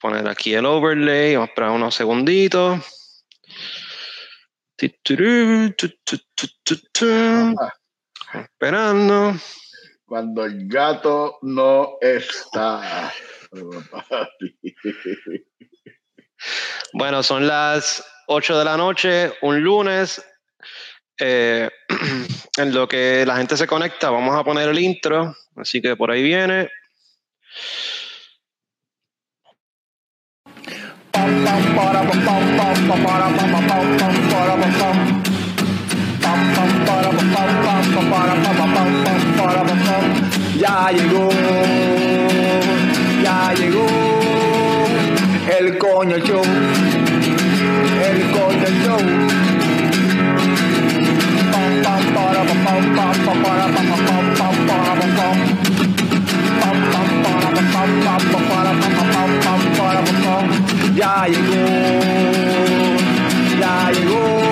poner aquí el overlay, vamos a esperar unos segunditos. Esperando. Cuando el gato no está. Bueno, son las 8 de la noche, un lunes. Eh, en lo que la gente se conecta, vamos a poner el intro. Así que por ahí viene. Ya llegó, ya llegó el coño show, el coño show. Pam, pam, para, pam, pam, pam, para, Ya llegó, ya llegó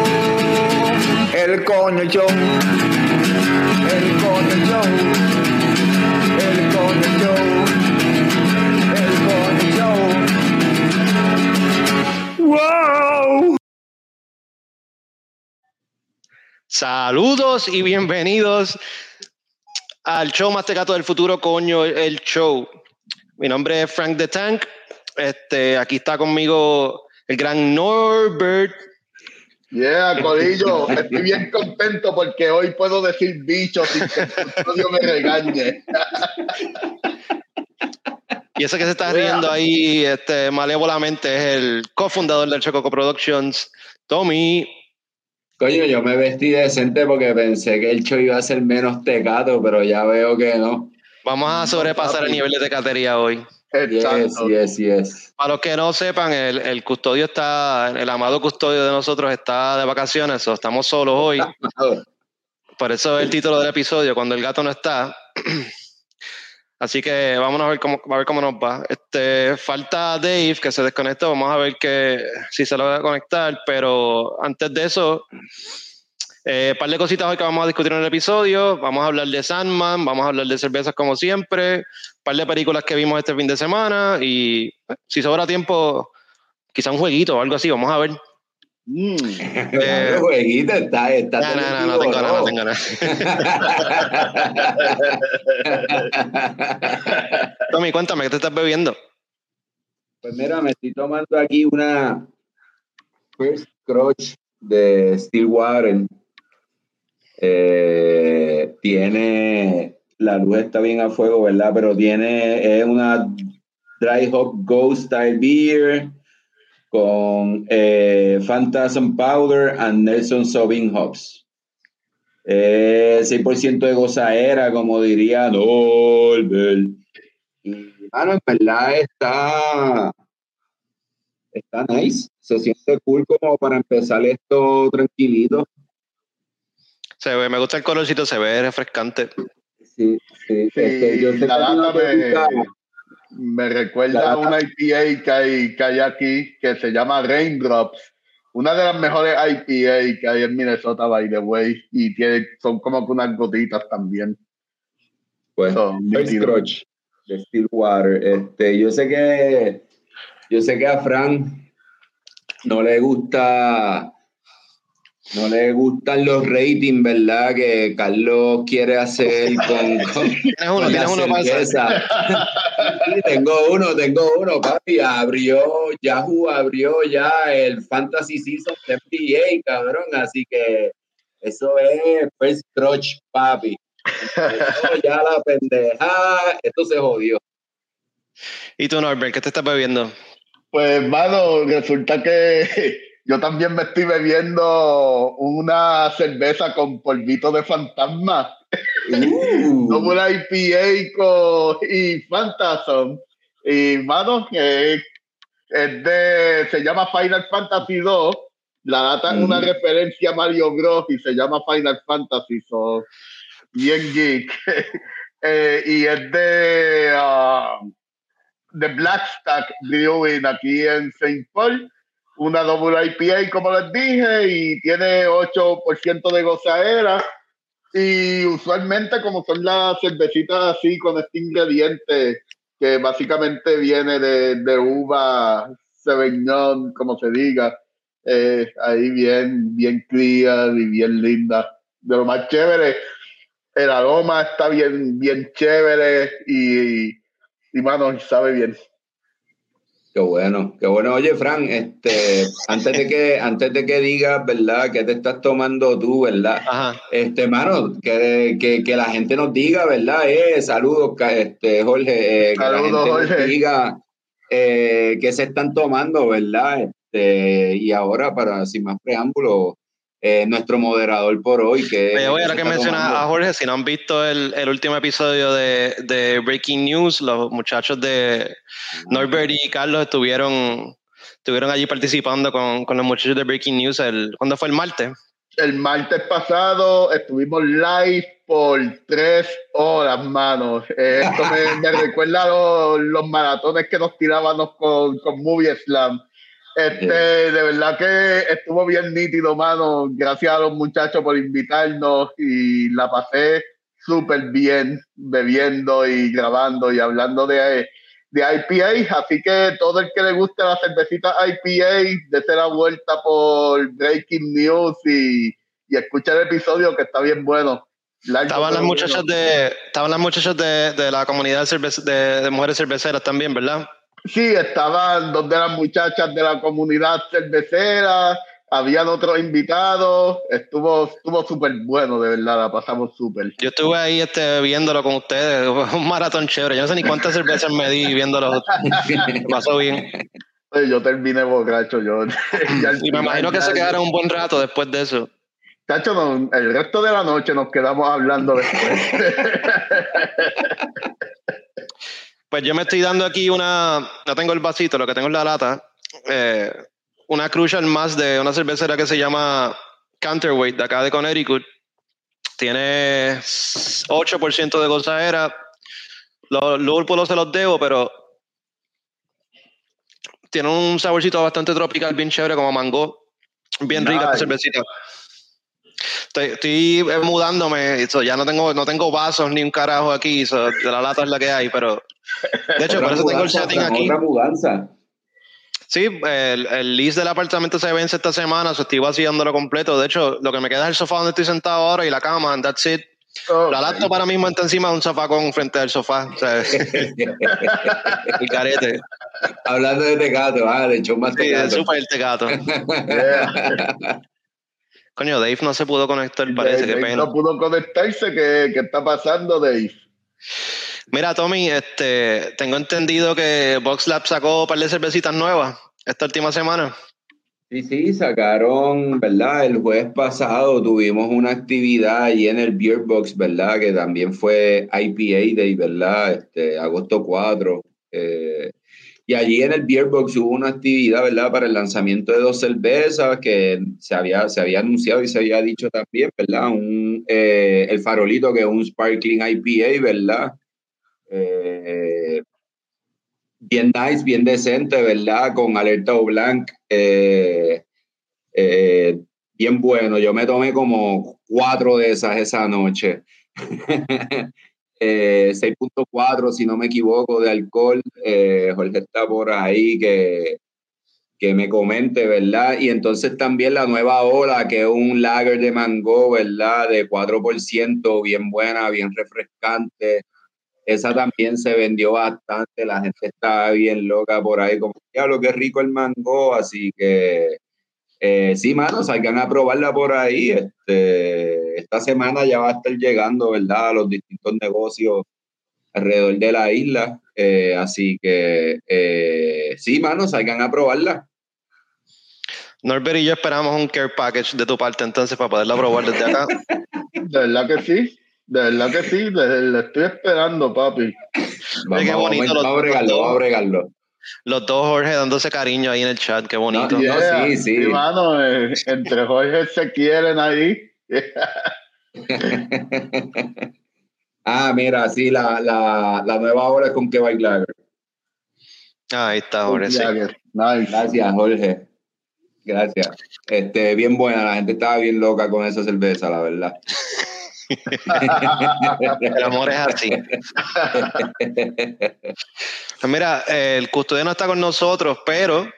el coño show, el coño show, el coño show, el coño show. ¡Wow! Saludos y bienvenidos al show más tecato del futuro, coño, el show. Mi nombre es Frank the Tank. Este, aquí está conmigo el gran Norbert. Yeah, Corillo, estoy bien contento porque hoy puedo decir bicho sin que el estudio me regañe. Y ese que se está riendo ahí este, malévolamente es el cofundador del Chococo Productions, Tommy. Coño, yo me vestí decente porque pensé que el show iba a ser menos tecato, pero ya veo que no. Vamos a sobrepasar el nivel de tecatería hoy. Yes, Exacto. yes, yes. Para los que no sepan, el, el custodio está, el amado custodio de nosotros está de vacaciones, o estamos solos hoy. Por eso es el título del episodio, cuando el gato no está. Así que vámonos a ver cómo, a ver cómo nos va. Este, falta Dave, que se desconectó. Vamos a ver que, si se lo va a conectar. Pero antes de eso, eh, par de cositas hoy que vamos a discutir en el episodio. Vamos a hablar de Sandman, vamos a hablar de cervezas como siempre, par de películas que vimos este fin de semana. Y eh, si sobra tiempo, quizá un jueguito o algo así. Vamos a ver. Mm. Eh, jueguito está, está No, no, no, no tengo nada, no tengo nada. Tommy, cuéntame, ¿qué te estás bebiendo? Pues mira, me estoy tomando aquí una First Crotch de Stillwater. Eh, tiene, la luz está bien a fuego, ¿verdad? Pero tiene, es una Dry Hop Ghost Style Beer con eh, Phantasm Powder and Nelson Sauvin Hops. Eh, 6% de gozaera, como diría Norbert. En verdad está, está nice. Se siente cool como para empezar esto tranquilito. Se ve, me gusta el colorcito, se ve refrescante. Sí, sí. Este, yo sé la data me, recuerda La a una IPA que hay, que hay aquí que se llama Raindrops. Una de las mejores IPA que hay en Minnesota, by the way. Y tiene, son como que unas gotitas también. Pues, Son First nítidos. Crotch de Stillwater. Este, yo sé que yo sé que a Fran no le gusta no le gustan los ratings, ¿verdad? Que Carlos quiere hacer con, con, Tienes uno, con tienes la uno. Sí, tengo uno, tengo uno, papi. Abrió, Yahoo abrió ya el Fantasy Season de NBA, cabrón. Así que eso es First Crotch, papi. Ya la pendeja, esto se jodió. ¿Y tú, Norbert, qué te estás bebiendo? Pues, mano, resulta que yo también me estoy bebiendo una cerveza con polvito de fantasma. Uh, Como una IPA con, y Phantasm. Y, mano, que es, de, se llama Final Fantasy 2. La data es una Mm. referencia a Mario Bros. y se llama Final Fantasy. So, bien geek. Eh, y es de, ah, de Blackstack Brewing aquí en St. Paul. Una doble IPA, como les dije, y tiene 8% de gozaera. Y usualmente, como son las cervecitas así con este ingrediente, que básicamente viene de, de uva Sauvignon, como se diga, eh, ahí bien, bien clear y bien linda. De lo más chévere, el aroma está bien, bien chévere y, y mano, sabe bien. Qué bueno, qué bueno. Oye, Fran, este, antes de que, antes de que digas, ¿verdad? ¿Qué te estás tomando tú, verdad? Ajá. Este, mano, que, que, que la gente nos diga, ¿verdad? Eh, saludos, este, Jorge. eh, que la Saludos, gente nos Jorge. diga eh, qué se están tomando, ¿verdad? Este, y ahora, para sin más preámbulos, eh, nuestro moderador por hoy, que Oye, voy, ahora que mencionas a Jorge, si no han visto el, el último episodio de, de Breaking News, los muchachos de Norbert y Carlos estuvieron, estuvieron allí participando con, con los muchachos de Breaking News. El, ¿Cuándo fue el martes? El martes pasado estuvimos live por tres horas, mano. Esto me, me recuerda a los, los maratones que nos tirábamos con, con Movie Slam. Este, de verdad que estuvo bien nítido, mano. Gracias a los muchachos por invitarnos y la pasé súper bien bebiendo y grabando y hablando de, de IPA. Así que todo el que le guste la cervecita IPA, dése la vuelta por Breaking News y, y escucha el episodio que está bien bueno. Largo, Estaban las muchachas de, estaban las muchachas de, de la comunidad de mujeres cerveceras también, ¿verdad? Sí, estaban dos de las muchachas de la comunidad cervecera, habían otros invitados, estuvo estuvo súper bueno, de verdad, la pasamos súper. Yo estuve ahí este, viéndolo con ustedes, fue un maratón chévere. Yo no sé ni cuántas cervezas me di viéndolo. Pasó bien. Yo terminé borracho, yo. Y me imagino que se quedaron un buen rato después de eso. Chacho, no, el resto de la noche nos quedamos hablando después. Pues yo me estoy dando aquí una, no tengo el vasito, lo que tengo es la lata, eh, una Crucial más de una cervecera que se llama Counterweight de acá de Connecticut. Tiene 8% de gozadera. Los lúpulos se los debo, pero tiene un saborcito bastante tropical, bien chévere, como mango. Bien rica esta Nice. cervecita. Estoy, estoy eh, mudándome, so ya no tengo, no tengo vasos ni un carajo aquí, so de la lata es la que hay, pero de hecho, por eso tengo el setting aquí. Otra mudanza. Sí, el, el lease del apartamento se vence esta semana, so estoy vaciándolo completo. De hecho, lo que me queda es el sofá donde estoy sentado ahora y la cama, and that's it. Oh, La laptop ahora mismo está encima de un sofá con frente al sofá. O sea, el carete. Hablando de tecato, ah, de hecho más Sí, el tecato. super tecato. yeah. Coño, Dave no se pudo conectar, parece, Dave qué pena. No pudo conectarse, ¿qué, qué está pasando, Dave? Mira, Tommy, este, tengo entendido que VoxLab sacó un par de cervecitas nuevas esta última semana. Sí, sí, sacaron, ¿verdad? El jueves pasado tuvimos una actividad ahí en el Beer Box, ¿verdad? Que también fue IPA Day, ¿verdad? Este, agosto 4. eh, y allí en el Beer Box hubo una actividad, ¿verdad? Para el lanzamiento de dos cervezas que se había, se había anunciado y se había dicho también, ¿verdad? Un, eh, el farolito que es un Sparkling IPA, ¿verdad? Eh, bien nice, bien decente, ¿verdad? Con alerta o blanc. eh, eh, bien bueno. Yo me tomé como cuatro de esas esa noche. Eh, 6.4, si no me equivoco, de alcohol. Jorge está por ahí que, que me comente, ¿verdad? Y entonces también la nueva ola, que es un lager de mango, ¿verdad? De 4%, bien buena, bien refrescante. Esa también se vendió bastante, la gente estaba bien loca por ahí, como, diablo, qué rico el mango, así que eh, sí, mano, salgan a probarla por ahí. Este, esta semana ya va a estar llegando, ¿verdad? A los distintos negocios alrededor de la isla. Eh, así que eh, sí, mano, salgan a probarla. Norbert y yo esperamos un care package de tu parte entonces para poderla probar desde acá. De verdad que sí, de verdad que sí, le, le estoy esperando, papi. Vamos, qué vamos, bonito vamos los- a bregarlo, vamos a bregarlo. Los dos Jorge dándose cariño ahí en el chat, qué bonito. No, Yeah, sí, sí. mano, eh, entre Jorge se quieren ahí. ah, mira, sí, la, la, la nueva hora es con que bailar. Ah, ahí está, Jorge, sí. Nice. Gracias, Jorge. Gracias. Este, bien buena, la gente estaba bien loca con esa cerveza, la verdad. El amor es así. Mira, el custodio no está con nosotros, pero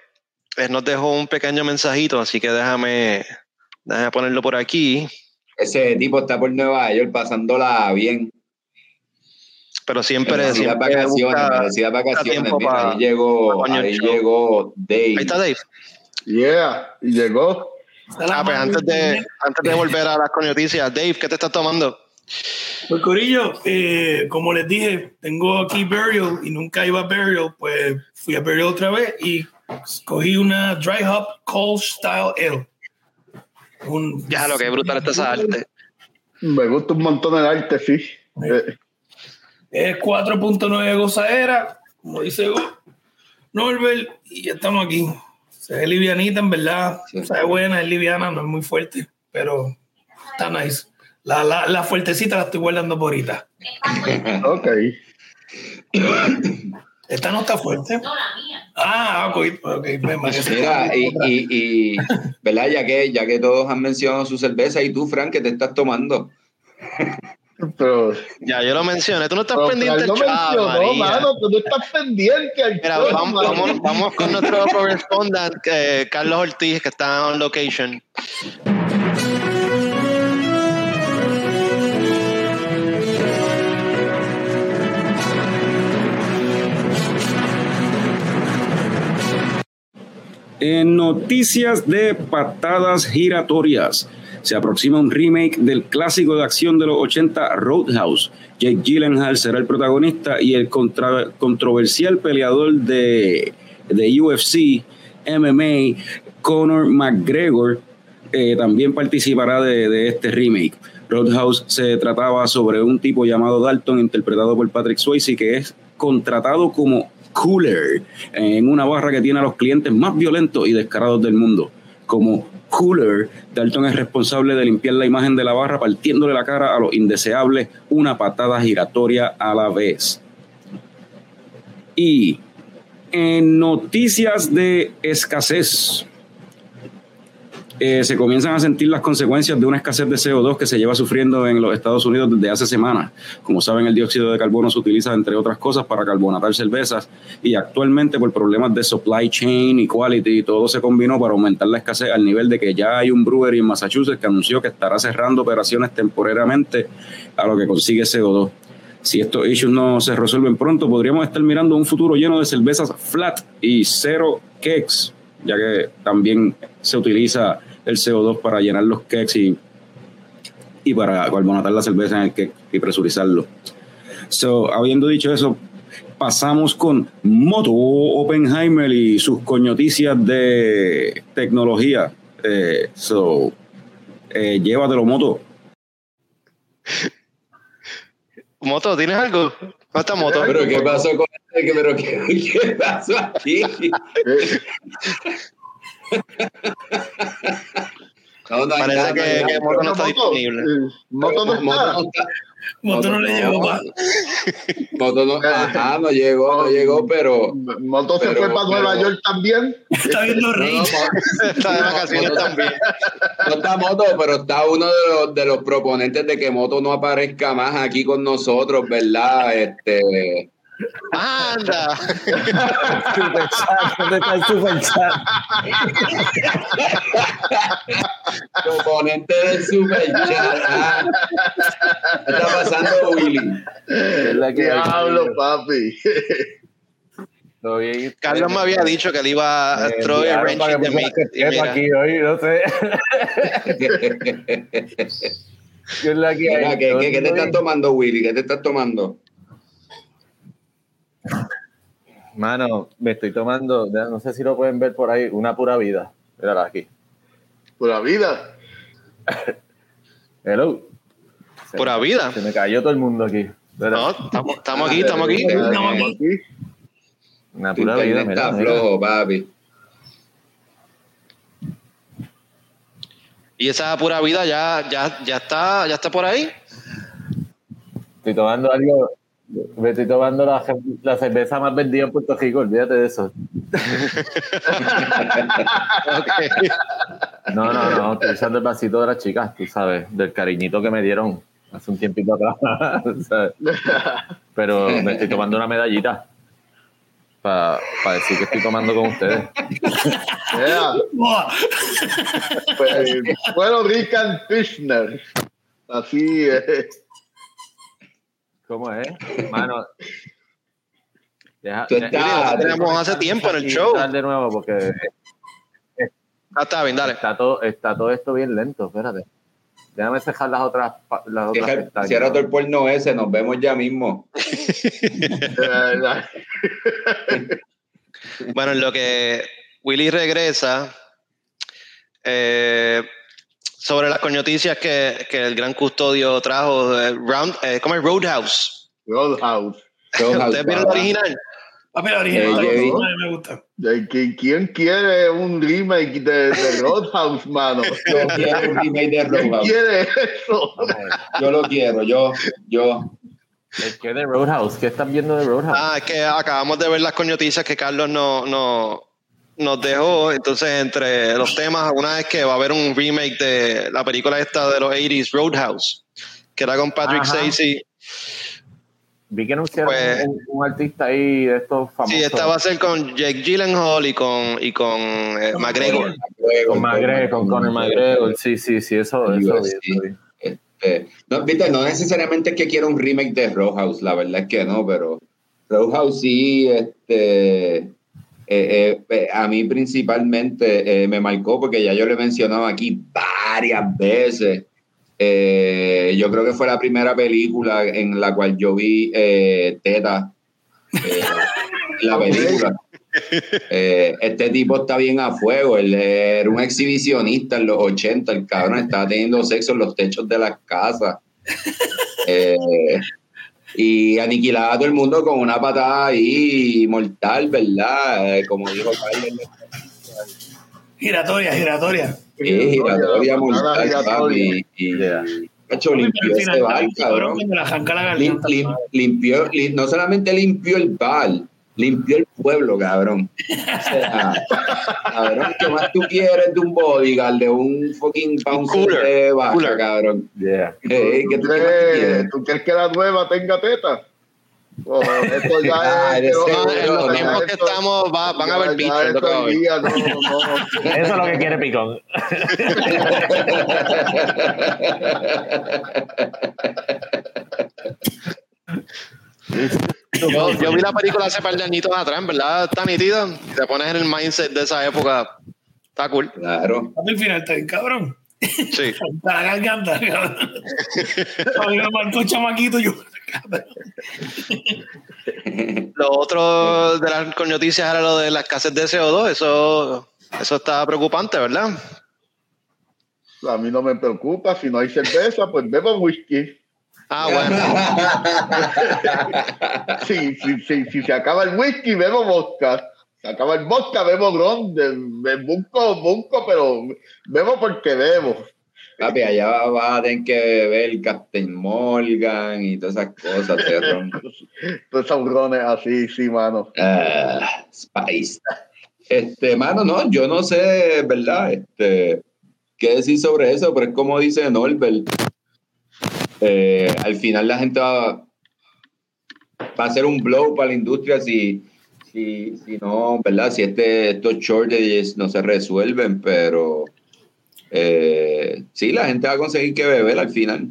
él nos dejó un pequeño mensajito, así que déjame, déjame ponerlo por aquí. Ese tipo está por Nueva York pasándola bien. Pero siempre, Merecidas siempre vacaciones, busca- vacaciones. Mira, pa- ahí llegó, ahí llegó Dave. Ahí está Dave. Yeah, llegó. Ah, pues antes de, antes de volver a las noticias, Dave, ¿qué te estás tomando? Pues Corillo, eh, como les dije, tengo aquí Burial y nunca iba a Burial, pues fui a Burial otra vez y cogí una Dry Hop Cold Style Ale. Un- Ya, lo que es brutal está esa arte. Me gusta un montón el arte, sí. Eh, Es 4.9 gozadera, como dice Norbert, y ya estamos aquí. Se ve livianita, en verdad. Sí. Ve buena, es liviana, no es muy fuerte, pero está nice. La, la, la fuertecita la estoy guardando por ahorita. ok. Esta no está fuerte. No, la mía. Ah, ok. Mira, y, y, y, ¿verdad? Ya que, ya que todos han mencionado su cerveza, ¿y tú, Frank, qué te estás tomando? Pero, Ya, yo lo mencioné. Tú no estás pero pendiente no chat, mencionó, María. mano, tú no estás pendiente al Mira, show, vamos, mano. vamos, vamos con nuestro correspondent, eh, Carlos Ortiz, que está on location. En noticias de patadas giratorias, se aproxima un remake del clásico de acción de los 80 Roadhouse. Jake Gyllenhaal será el protagonista y el controversial peleador de, de UFC, MMA, Conor McGregor, eh, también participará de, de este remake. Roadhouse se trataba sobre un tipo llamado Dalton, interpretado por Patrick Swayze, que es contratado como Cooler en una barra que tiene a los clientes más violentos y descarados del mundo. Como Cooler, Dalton es responsable de limpiar la imagen de la barra partiéndole la cara a los indeseables una patada giratoria a la vez. Y en noticias de escasez, eh, se comienzan a sentir las consecuencias de una escasez de CO2 que se lleva sufriendo en los Estados Unidos desde hace semanas. Como saben, el dióxido de carbono se utiliza, entre otras cosas, para carbonatar cervezas y actualmente por problemas de supply chain y quality, todo se combinó para aumentar la escasez al nivel de que ya hay un brewery en Massachusetts que anunció que estará cerrando operaciones temporariamente a lo que consigue CO2. Si estos issues no se resuelven pronto, podríamos estar mirando un futuro lleno de cervezas flat y cero kegs, ya que también se utiliza el CO2 para llenar los kegs y, y para carbonatar la cerveza en el keg y presurizarlo. So, habiendo dicho eso, pasamos con Moto Oppenheimer y sus coñoticias de tecnología. Eh, so, eh, llévatelo, Moto. Moto, ¿tienes algo? ¿Dónde está Moto? ¿Pero qué pasó con este? ¿Pero qué, qué pasó aquí? No, Parece nada, que, Moto no está Moto, disponible. Moto no Moto está. no está. Moto no le llegó. Moto no, ajá, no llegó, no llegó, pero. Moto se Pero- fue para Nueva pero- York también. Está viendo No, no, Rey. Mo- Está de vacaciones también. No está Moto, pero está uno de los, de los proponentes de que Moto no aparezca más aquí con nosotros, ¿verdad? Este, ¡Anda! Super chat, ¿dónde está el super chat? proponente del Super Chat. Ah. ¿Qué está pasando, Willy? Es la que hay. Diablo, papi. Todo bien. Carlos me había dicho que él iba a Me throw a wrench in the mix. Aquí hoy, no sé. ¿Qué es la que Mira, hay? ¿qué, qué, qué te estás tomando, Willy? ¿Qué te estás tomando? Mano, me estoy tomando, no sé si lo pueden ver por ahí, una pura vida. Mírala aquí. Pura vida. Hello. Se Pura me- vida. Se me cayó todo el mundo aquí. Mira, No, estamos, estamos aquí, estamos aquí. Estamos aquí. Una Tu pura vida. Mira, está mira. flojo, papi. Y esa pura vida ya, ya, ya está, ya está por ahí. Estoy tomando algo. Me estoy tomando la, la cerveza más vendida en Puerto Rico, olvídate de eso. No, no, no, estoy usando el vasito de las chicas, tú sabes, del cariñito que me dieron hace un tiempito atrás. Pero me estoy tomando una medallita para decir que estoy tomando con ustedes. Yeah. Pues, bueno, Richard Fishner. Así es. ¿Cómo es? Mano. Deja, Tú deja- estás- tenemos hace tiempo en el show. de nuevo porque Ah, está bien, dale. está todo, está todo esto bien lento. Espérate. Déjame cejar las otras, las otras Deja. Cierra todo el porno ese, nos vemos ya mismo. Eh, Bueno, en lo que Willy regresa, eh, sobre las noticias que, que el gran custodio trajo, eh, Round, eh, ¿cómo es? Roadhouse. Roadhouse. ¿Ustedes vieron el original? Papi, la original. Eh, Jerry. a mí me gusta. ¿De qui- ¿Quién quiere un remake de, de Roadhouse, mano? Yo quiero un remake de ¿Quién Roadhouse. quiere eso? A. Yo lo quiero, yo, yo. Que de Roadhouse, ¿qué están viendo de Roadhouse? Ah, es que acabamos de ver las noticias que Carlos no, no, nos dejó. Entonces, entre los temas, una es que va a haber un remake de la película esta de los 80s, Roadhouse, que era con Patrick. Swayze. Vi que anunciaron pues- un, un artista ahí de estos famosos. Sí, esta va a ser con Jake Gyllenhaal y con, y con eh, McGregor. Con McGregor, con Conor McGregor. Sí, sí, sí, eso, eso, sí. eso vi. Este, no, viste, no necesariamente es que quiera un remake de Roadhouse, la verdad es que no, pero Roadhouse sí, este, eh, eh, eh, a mí principalmente me marcó porque ya yo lo he mencionado aquí varias veces. Yo creo que fue la primera película en la cual yo vi Teta, la película. Eh, este tipo está bien a fuego. Él era un exhibicionista en los 80. El cabrón estaba teniendo sexo en los techos de las casas. Eh, y aniquilaba a todo el mundo con una patada ahí mortal, ¿verdad? Eh, como dijo Carlos. Giratoria, giratoria. Sí, giratoria mortal, giratoria. Y, Yeah. Limpió ese bar, cabrón. Lim- lim- limpió, lim- no solamente limpió el bar, limpió el pueblo, cabrón. O sea, cabrón, ¿qué más tú quieres de un bodyguard, de un fucking bouncer cooler, de vaca, cooler. cabrón? Yeah. ¿qué ¿Tú tú qué tú crees, quieres? tú crees que la nueva tenga teta? Oh, esto ya Ah, es. en los tiempos que estamos va- van a haber bichos. no, no. Eso es lo que quiere Picón. Yo, yo vi la película hace par de añitos atrás, ¿verdad? Está nítida. Si te pones en el mindset de esa época, está cool. Claro. El final está bien, cabrón. Sí. Para la garganta, cabrón. A mí me marcó chamaquito yo. Lo otro de las noticias era lo de la escasez de CO2. Eso, eso está preocupante, ¿verdad? A mí no me preocupa. Si no hay cerveza, pues bebo whisky. Ah, bueno. Si, si, si, si se acaba el whisky, bebo vodka. Se acaba el vodka, bebo ron. Bunco, bunco, pero bebo porque bebo. Papi, allá vas a tener que beber Captain Morgan y todas esas cosas, ron. Todos esos rones así, sí, mano. Ah, Spice. Este, mano, no, yo no sé, ¿verdad? Este, qué decir sobre eso, pero es como dice Norbert. Eh, al final la gente va, va a ser un blow para la industria si, si, si no, ¿verdad? Si este, estos shortages no se resuelven, pero eh, sí, la gente va a conseguir que beber al final.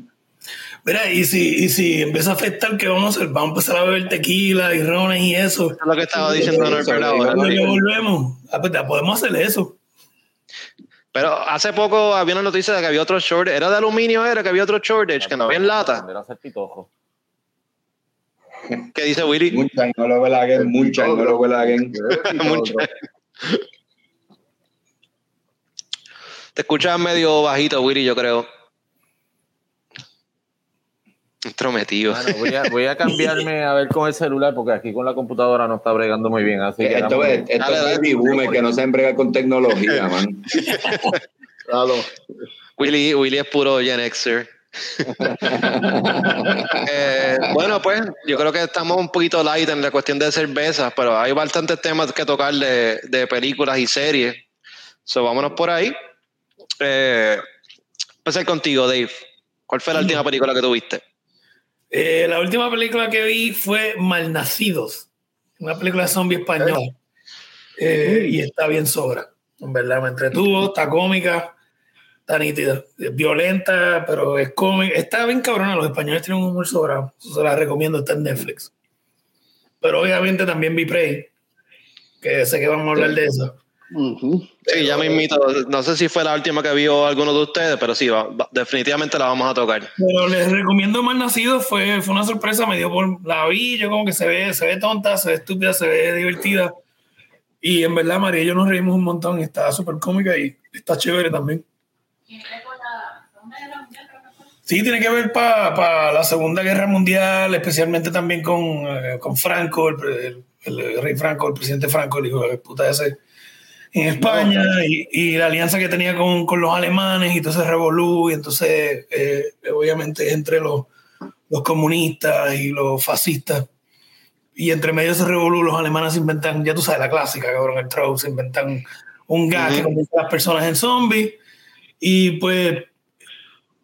Mira, y si, y si empieza a afectar, ¿qué vamos a hacer? Vamos a empezar a beber tequila y rones y eso. Es lo que estaba diciendo Sí, Norbert ahora. Volvemos, ah, pues, podemos hacer eso. Pero hace poco había una noticia de que había otro shortage. ¿Era de aluminio? ¿Era que había otro shortage? Que no había en lata. ¿Qué dice Willy? Mucha no lo velaguen, mucha no lo velaguen. Mucho. Te escuchas medio bajito, Willy, yo creo. Intrometido. Bueno, voy, a, voy a cambiarme a ver con el celular porque aquí con la computadora no está bregando muy bien. Así que Esto es, esto Dale, es dale. baby boomer que no se embrega con tecnología, man. Willy, Willy es puro Gen Xer. Eh, bueno, pues yo creo que estamos un poquito light en la cuestión de cervezas, pero hay bastantes temas que tocar de, de películas y series. So, vámonos por ahí. Eh, empezar contigo, Dave. ¿Cuál fue la última película que tuviste? Eh, la última película que vi fue Malnacidos, una película de zombie española. Eh, y está bien sobra. En verdad, me entretuvo, está cómica, está nítida, es violenta, pero es cómica. Está bien cabrona, los españoles tienen un humor sobrado. Se la recomiendo, está en Netflix. Pero obviamente también vi Prey, que sé que vamos a hablar de eso. Ujú. Sí, ya me invito. No sé si fue la última que vio alguno de ustedes, pero sí, va- va- definitivamente la vamos a tocar. Pero les recomiendo Malnacidos, fue, fue una sorpresa, me dio por la vi, yo como que se ve, se ve tonta, se ve estúpida, se ve divertida. Y en verdad, María y yo nos reímos un montón, y está súper cómica y está chévere también. Sí, tiene que ver para la Segunda Guerra Mundial, especialmente también con, eh, con Franco, el, el- el rey Franco, el presidente Franco, el hijo de puta ese, en España, y, y la alianza que tenía con, con los alemanes, y entonces revolú, y entonces eh, obviamente entre los, los comunistas y los fascistas, y entre medio de ese revolú los alemanes se inventan, ya tú sabes, la clásica, cabrón, el troll, se inventan un gas que convierte a las personas en zombies, y pues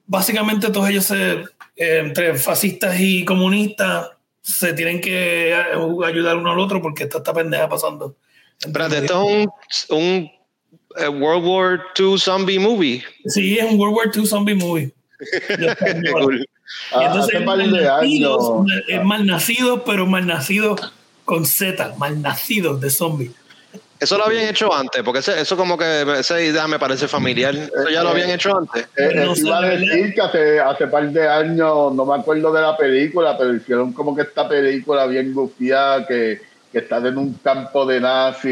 básicamente todos ellos se, eh, entre fascistas y comunistas se tienen que eh, ayudar uno al otro porque está esta pendeja pasando. Espérate, esto es un, un eh, World War II zombie movie. Sí, es un World War II zombie movie. Cool. Ah, entonces hace par de malnacidos, años. es malnacido, pero malnacido con Z, malnacidos de zombie. Eso lo habían hecho antes, porque ese- eso como que esa idea me parece familiar. Eso ya lo habían hecho antes. Eh, No iba a decir que hace, hace par de años, no me acuerdo de la película, pero hicieron como que esta película bien gufiada que, que están en un campo de nazi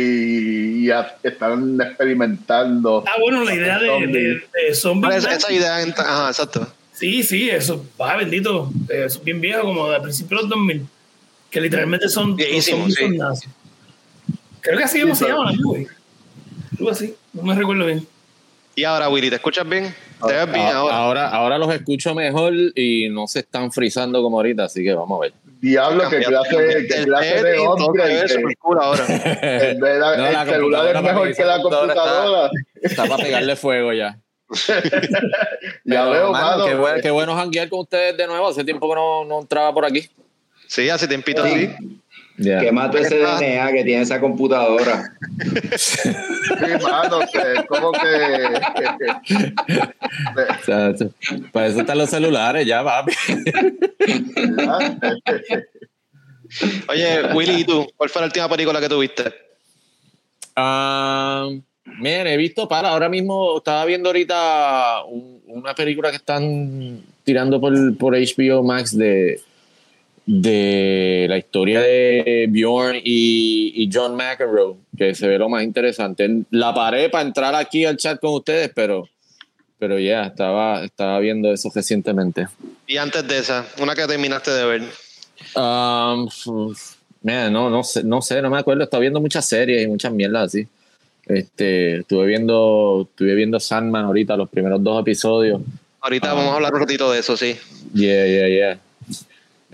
y, a- están experimentando. Ah, bueno, la idea de, de, de zombie. Pero esa, idea, ajá, exacto. Sí, sí, eso, va bendito. eh, Eso es bien viejo, como de principios de los 2000. Que literalmente son. Viejísimo, zombies sí. son nazis. Creo que así Sí, se llama la movie. Algo así, no me recuerdo bien. Y ahora, Willy, ¿te escuchas bien? Te ves bien ahora. ahora, ahora los escucho mejor y no se están frizando como ahorita, así que vamos a ver. Diablo, qué clase, El clase de cool ahora. Vez de la- No, la el celular es mejor que la computadora. Está para pegarle fuego ya. Ya veo, mano, mano. qué, bueno, qué bueno janguear con ustedes de nuevo. Hace tiempo que no, no entraba por aquí. Sí, hace tiempito Sí. sí. Ya. Quema todo ese DNA que tiene esa computadora. Sí, mano, que es como que. O sea, para eso están los celulares, ya, papi. Oye, Willy, ¿y tú? ¿Cuál fue la última película que tuviste? Ah, miren, he visto para ahora mismo, estaba viendo ahorita un- una película que están tirando por, por HBO Max de, de la historia de Bjorn y, y John McEnroe, que se ve lo más interesante. La paré para entrar aquí al chat con ustedes, pero pero ya estaba, estaba viendo eso recientemente. Y antes de esa, una que terminaste de ver. Um, man, no, no sé, no sé, no me acuerdo. Estaba viendo muchas series y muchas mierdas así. Este, estuve viendo, estuve viendo Sandman ahorita, los primeros dos episodios. Ahorita Ah. vamos a hablar un ratito de eso, sí. Yeah, yeah, yeah.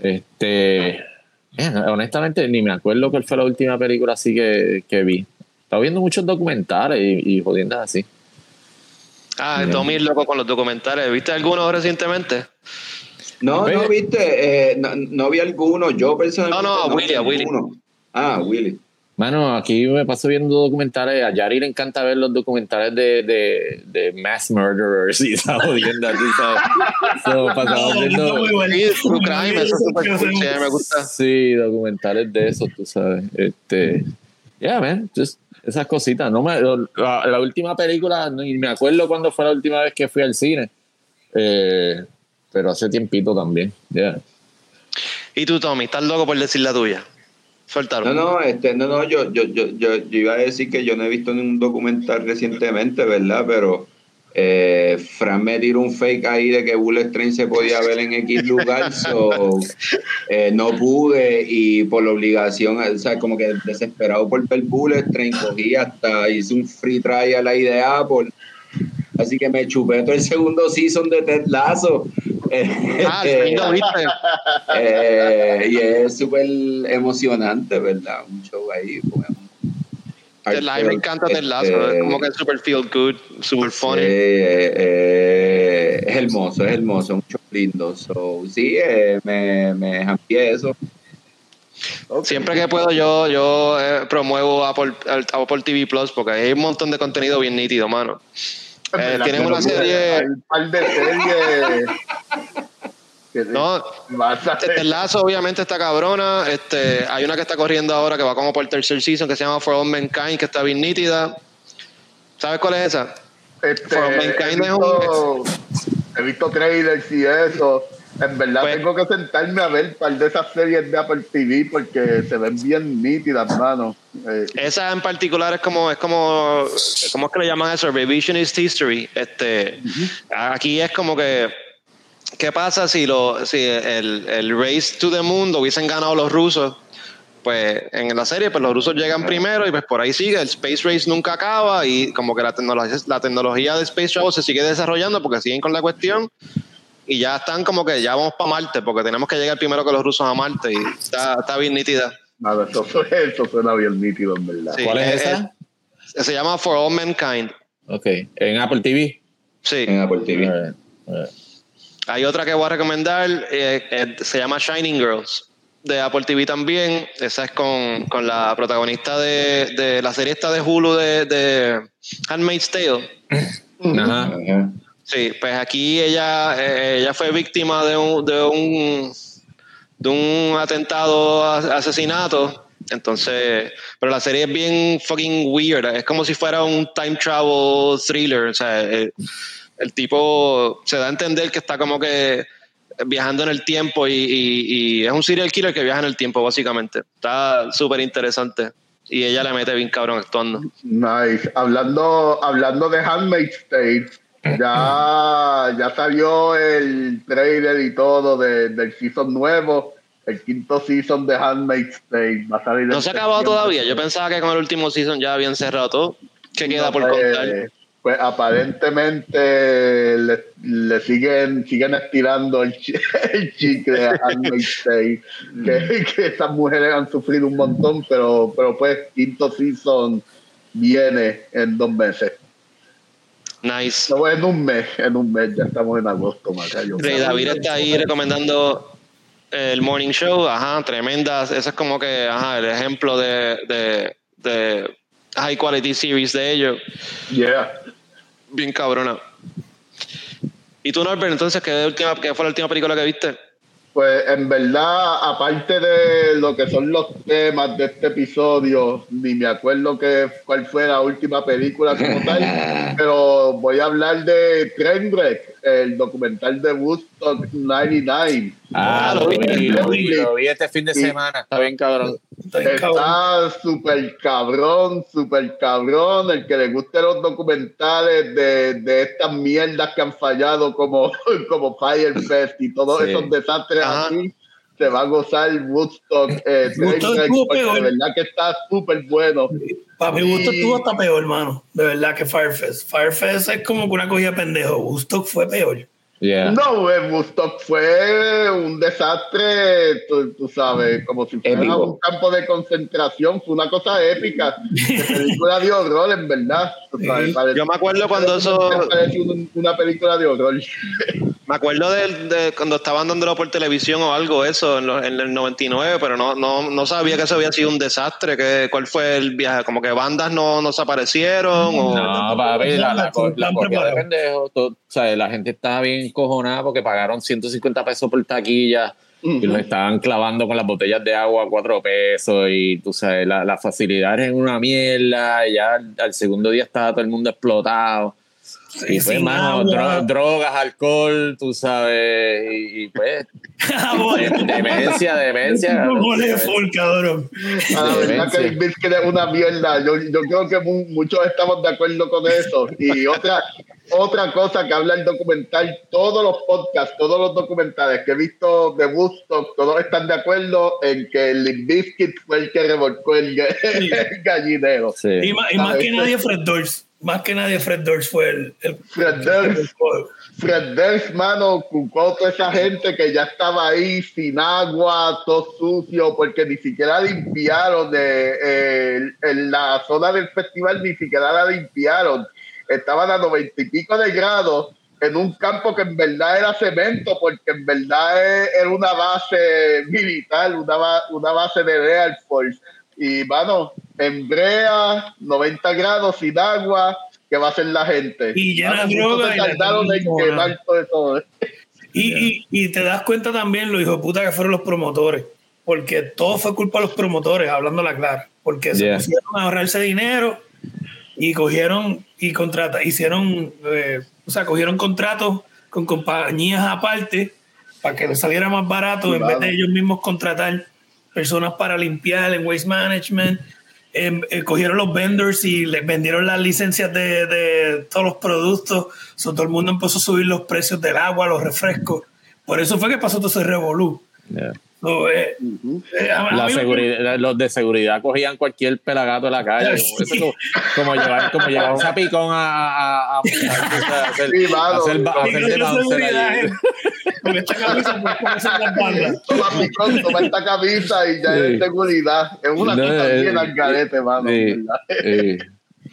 Este, man, honestamente, ni me acuerdo cuál fue la última película así que, que vi. Estaba viendo muchos documentales y, y jodiendas así. Ah, Bien. Tommy es loco con los documentales. ¿Viste alguno recientemente? No, no viste, eh, no, no vi alguno. Yo personalmente. No, no, vi Willy, a Willy. alguno. Ah, Willy. Mano, aquí me paso viendo documentales. A Yari le encanta ver los documentales de, de, de mass murderers y esa jodienda, tú sabes. So, pasamos No, viendo- muy bueno. True Crime, eso es súper me gusta. Sí, documentales de eso, tú sabes. Este, yeah, man, just esas cositas. No me, la, la última película, ni me acuerdo cuándo fue la última vez que fui al cine. Eh, pero hace tiempito también. Yeah. ¿Y tú, Tommy? ¿Estás loco por decir la tuya? No, no, este, no, no, yo, yo, yo, yo, yo iba a decir que yo no he visto ningún documental recientemente, ¿verdad? Pero eh, Fran me tiró un fake ahí de que Bullet Train se podía ver en X lugar, so, eh, no pude y por la obligación, o sea, como que desesperado por ver Bullet Train, cogí hasta, hice un free trial ahí de Apple. Así que me chupé todo el segundo season de Ted Lasso. Ah, viste. Eh, y es súper emocionante, ¿verdad? Un show ahí. Bueno. Mí me encanta Ted Lasso. Es como que es super feel good, super funny. eh, eh, es hermoso, es hermoso. Un show lindo. So, sí, eh, me, me hampié eso. Siempre que puedo yo, yo eh, promuevo Apple, Apple TV Plus porque hay un montón de contenido bien nítido, mano. Eh, tienen una Hay serie, un par de series. que no, este lazo obviamente está cabrona, este, hay una que está corriendo ahora que va como por el tercer season que se llama For All Mankind que está bien nítida. ¿Sabes cuál es esa? Este, For he, Mankind es visto, he visto trailers y eso. En verdad Pues- tengo que sentarme a ver un par de esas series de Apple TV porque se ven bien nítidas, mano. Eh, Esa en particular es como, es como, ¿cómo es que le llaman eso? Revisionist History. Este, Aquí es como que, ¿qué pasa si, lo, si el, el Race to the Moon lo hubiesen ganado los rusos? Pues en la serie, pues los rusos llegan primero y pues por ahí sigue, el Space Race nunca acaba y como que la tecnología, la tecnología de Space Travel se sigue desarrollando porque siguen con la cuestión y ya están como que ya vamos para Marte porque tenemos que llegar primero que los rusos a Marte y está, está bien nítida. nada, eso, eso suena bien nítido, en verdad. Sí, ¿Cuál es esa? se llama For All Mankind. Ok, en Apple TV. Sí. En Apple TV. Alright, alright. Hay otra que voy a recomendar, eh, eh, se llama Shining Girls, de Apple TV también. Esa es con, con la protagonista de, de la serie esta de Hulu de, de Handmaid's Tale. Ajá. Ajá. Sí, pues aquí ella, eh, ella fue víctima de un, de un, de un atentado, asesinato. Entonces, pero la serie es bien fucking weird. Es como si fuera un time travel thriller. O sea, el, el tipo se da a entender que está como que viajando en el tiempo y, y- y es un serial killer que viaja en el tiempo, básicamente. Está súper interesante. Y ella le mete bien cabrón actuando. Nice. Hablando, hablando de Handmaid's Tale, ya, ya salió el trailer y todo de- del season nuevo, el quinto season de Handmaid's Tale. Va a salir No se ha acabado todavía. Yo pensaba que con el último season ya habían cerrado todo. ¿Qué queda No, por pues, contar? Pues aparentemente le, le siguen, siguen estirando el, chi- el chicle a Handmaid's Tale, que, que esas mujeres han sufrido un montón, pero, pero pues quinto season viene en dos meses. Nice. No, en un mes, en un mes, ya estamos en agosto, Macayo. Rey David está ahí recomendando el Morning Show. Ajá, tremendas. Ese es como que ajá, el ejemplo de, de, de high quality series de ellos. Yeah. Bien cabrona. ¿Y tú, Norbert, entonces, qué, última, qué fue la última película que viste? Pues en verdad, aparte de lo que son los temas de este episodio, ni me acuerdo que, cuál fue la última película como tal, pero voy a hablar de Trainwreck, el documental de Woodstock 99. Ah, lo vi, lo vi, lo vi este fin de semana. Está bien cabrón. Está bien cabrón. Está súper cabrón, súper cabrón. El que le guste los documentales de, de estas mierdas que han fallado como, como Firefest y todos Sí. esos desastres Ajá. así, se va a gozar Woodstock. Eh, Woodstock porque peor. de verdad que está súper bueno. Para mi gusto estuvo hasta peor, hermano. De verdad que Firefest. Firefest es como que una cogida pendejo. Woodstock fue peor. Yeah. No, eh, Woodstock fue un desastre, tú, tú sabes, como si fuera Épico. un campo de concentración, fue una cosa épica, de película de horror, en verdad. tú sabes, Sí. parece- Yo me acuerdo cuando eso- Parece una película de horror. Me acuerdo de, de cuando estaban dándolo por televisión o algo, eso, en, lo- en el 99, pero no, no, no sabía que eso había sido un desastre. Que, ¿Cuál fue el viaje? Como que bandas no, no se aparecieron. O, No, papi, la, la, la cogida de pendejo. todo- o sea, la gente estaba bien cojonada porque pagaron 150 pesos por taquilla y los estaban clavando con las botellas de agua a cuatro pesos y tú sabes, la, la facilidad es una mierda y ya al, al segundo día estaba todo el mundo explotado. Y pues, mano, dro- drogas, alcohol, tú sabes, y, y pues, demencia, demencia. No mole full, cabrón. Ah, la verdad que el Biscuit es una mierda. Yo, yo creo que mu- muchos estamos de acuerdo con eso. Y otra, otra cosa que habla el documental, todos los podcasts, todos los documentales que he visto de Woodstock, todos están de acuerdo en que el Bizkit fue el que revolcó el, ga- el gallinero. Sí. Y más, y más que nadie, Fred Durst. Más que nadie, Fred Durst fue el. el Fred Durst. Fred Durst, mano, cucó toda esa gente que ya estaba ahí sin agua, todo sucio, porque ni siquiera limpiaron de, eh, en la zona del festival, ni siquiera la limpiaron. Estaban a noventa y pico de grados en un campo que en verdad era cemento, porque en verdad es- era una base militar, una, una base de Real Force. Y, mano, en brea, 90 grados, sin agua, ¿qué va a hacer la gente? Y llena de droga se y la quemar todo eso. Y, y, y te das cuenta también lo hijo de puta que fueron los promotores. Porque todo fue culpa de los promotores, hablando la clara. Porque se pusieron a ahorrarse dinero y cogieron y contrata, hicieron, eh, o sea, cogieron contratos con compañías aparte para que les saliera más barato en vez de ellos mismos contratar personas para limpiar en waste management. Em, eh, cogieron los vendors y les vendieron las licencias de, de todos los productos. So, todo el mundo empezó a subir los precios del agua, los refrescos. Por eso fue que pasó todo ese revolú. Yeah. So, eh, eh, a- a La seguridad, los de seguridad cogían cualquier pelagato de la calle. Sí. Eso como, como llevar, como llevar un zapicón a, a, a, a hacer, Sí, mano. a hacer, a Y hacer no de seguridad, allí. eh. Con esta camisa pues. Toma picón, toma esta camisa y ya Sí. es seguridad. Es una No, cosa bien al garete, mano.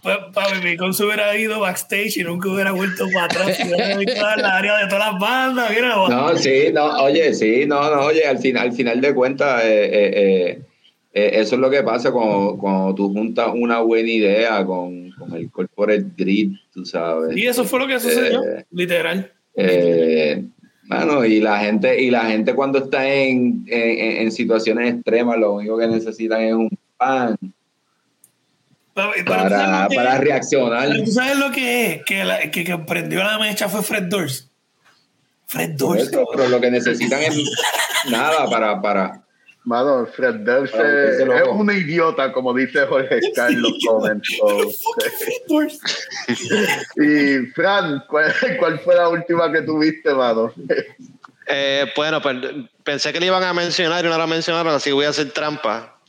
Papi, Picón se hubiera ido backstage y nunca hubiera vuelto para atrás. Se hubiera dedicado a la área de todas las bandas. Mira, No, sí, no, oye, sí, no, no, oye, al final, al final de cuentas, eh, eh, eh, eh, eso es lo que pasa cuando, cuando tú juntas una buena idea con, con el corporate grid, tú sabes. Y eso fue lo que sucedió, Eh, literal. Eh, mano, y la gente, y la gente cuando está en, en, en situaciones extremas, lo único que necesitan es un pan Pero para, para reaccionar. Pero tú sabes lo que es, que, la, que, que prendió la mecha fue Fred Durst. Fred Durst. eso, pero lo que necesitan es nada para, para, Mano, Fred Durst Para es, es un idiota, como dice Jorge Scar en los comentarios. Fred Durst. Y Fran, ¿cuál, cuál fue la última que tuviste, mano? Eh, bueno, pues, pensé que le iban a mencionar y no la mencionaron, así que voy a hacer trampa.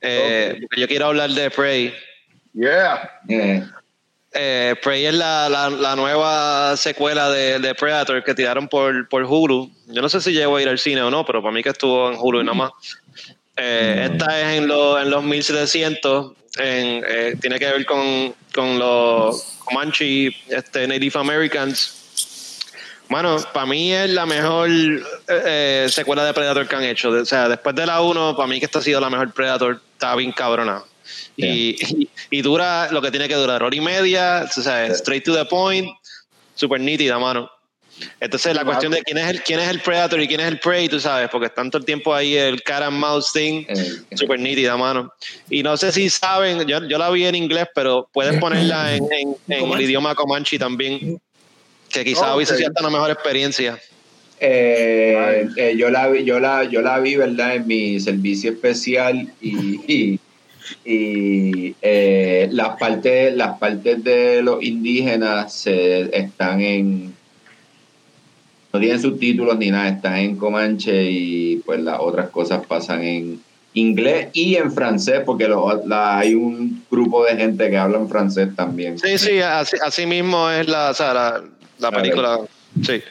Eh, porque Yo quiero hablar de Prey. Yeah. eh, Eh, Prey es la, la, la nueva secuela de, de Predator que tiraron por, por Hulu. Yo no sé si llegó a ir al cine o no, pero para mí que estuvo en Hulu y nada más. Eh, Esta es en, los en los 1700. En, eh, tiene que ver con, con los Comanche este, Native Americans. Bueno, para mí es la mejor eh, secuela de Predator que han hecho. O sea, después de la 1, para mí que esta ha sido la mejor Predator. Está bien cabrona. Y, y, y dura lo que tiene que durar, hora y media, o sea, straight to the point, super nítida, mano. Entonces, la cuestión de quién es el quién es el Predator y quién es el Prey, tú sabes, porque están todo el tiempo ahí el cat and mouse thing, eh, super nítida, mano. Y no sé si saben, yo, yo la vi en inglés, pero puedes ponerla en, en- en el Comanche. idioma Comanche también, que quizás Ok. hubiese sido hasta una mejor experiencia. Eh, eh, yo la vi, yo la, yo la vi, ¿verdad? En mi servicio especial y, y, y, eh, las partes, las partes de los indígenas se, están en no tienen subtítulos ni nada, están en Comanche y pues las otras cosas pasan en inglés y en francés, porque lo- la- hay un grupo de gente que habla en francés también. Sí, sí, así, así mismo es la, o sea, la, película. Sí.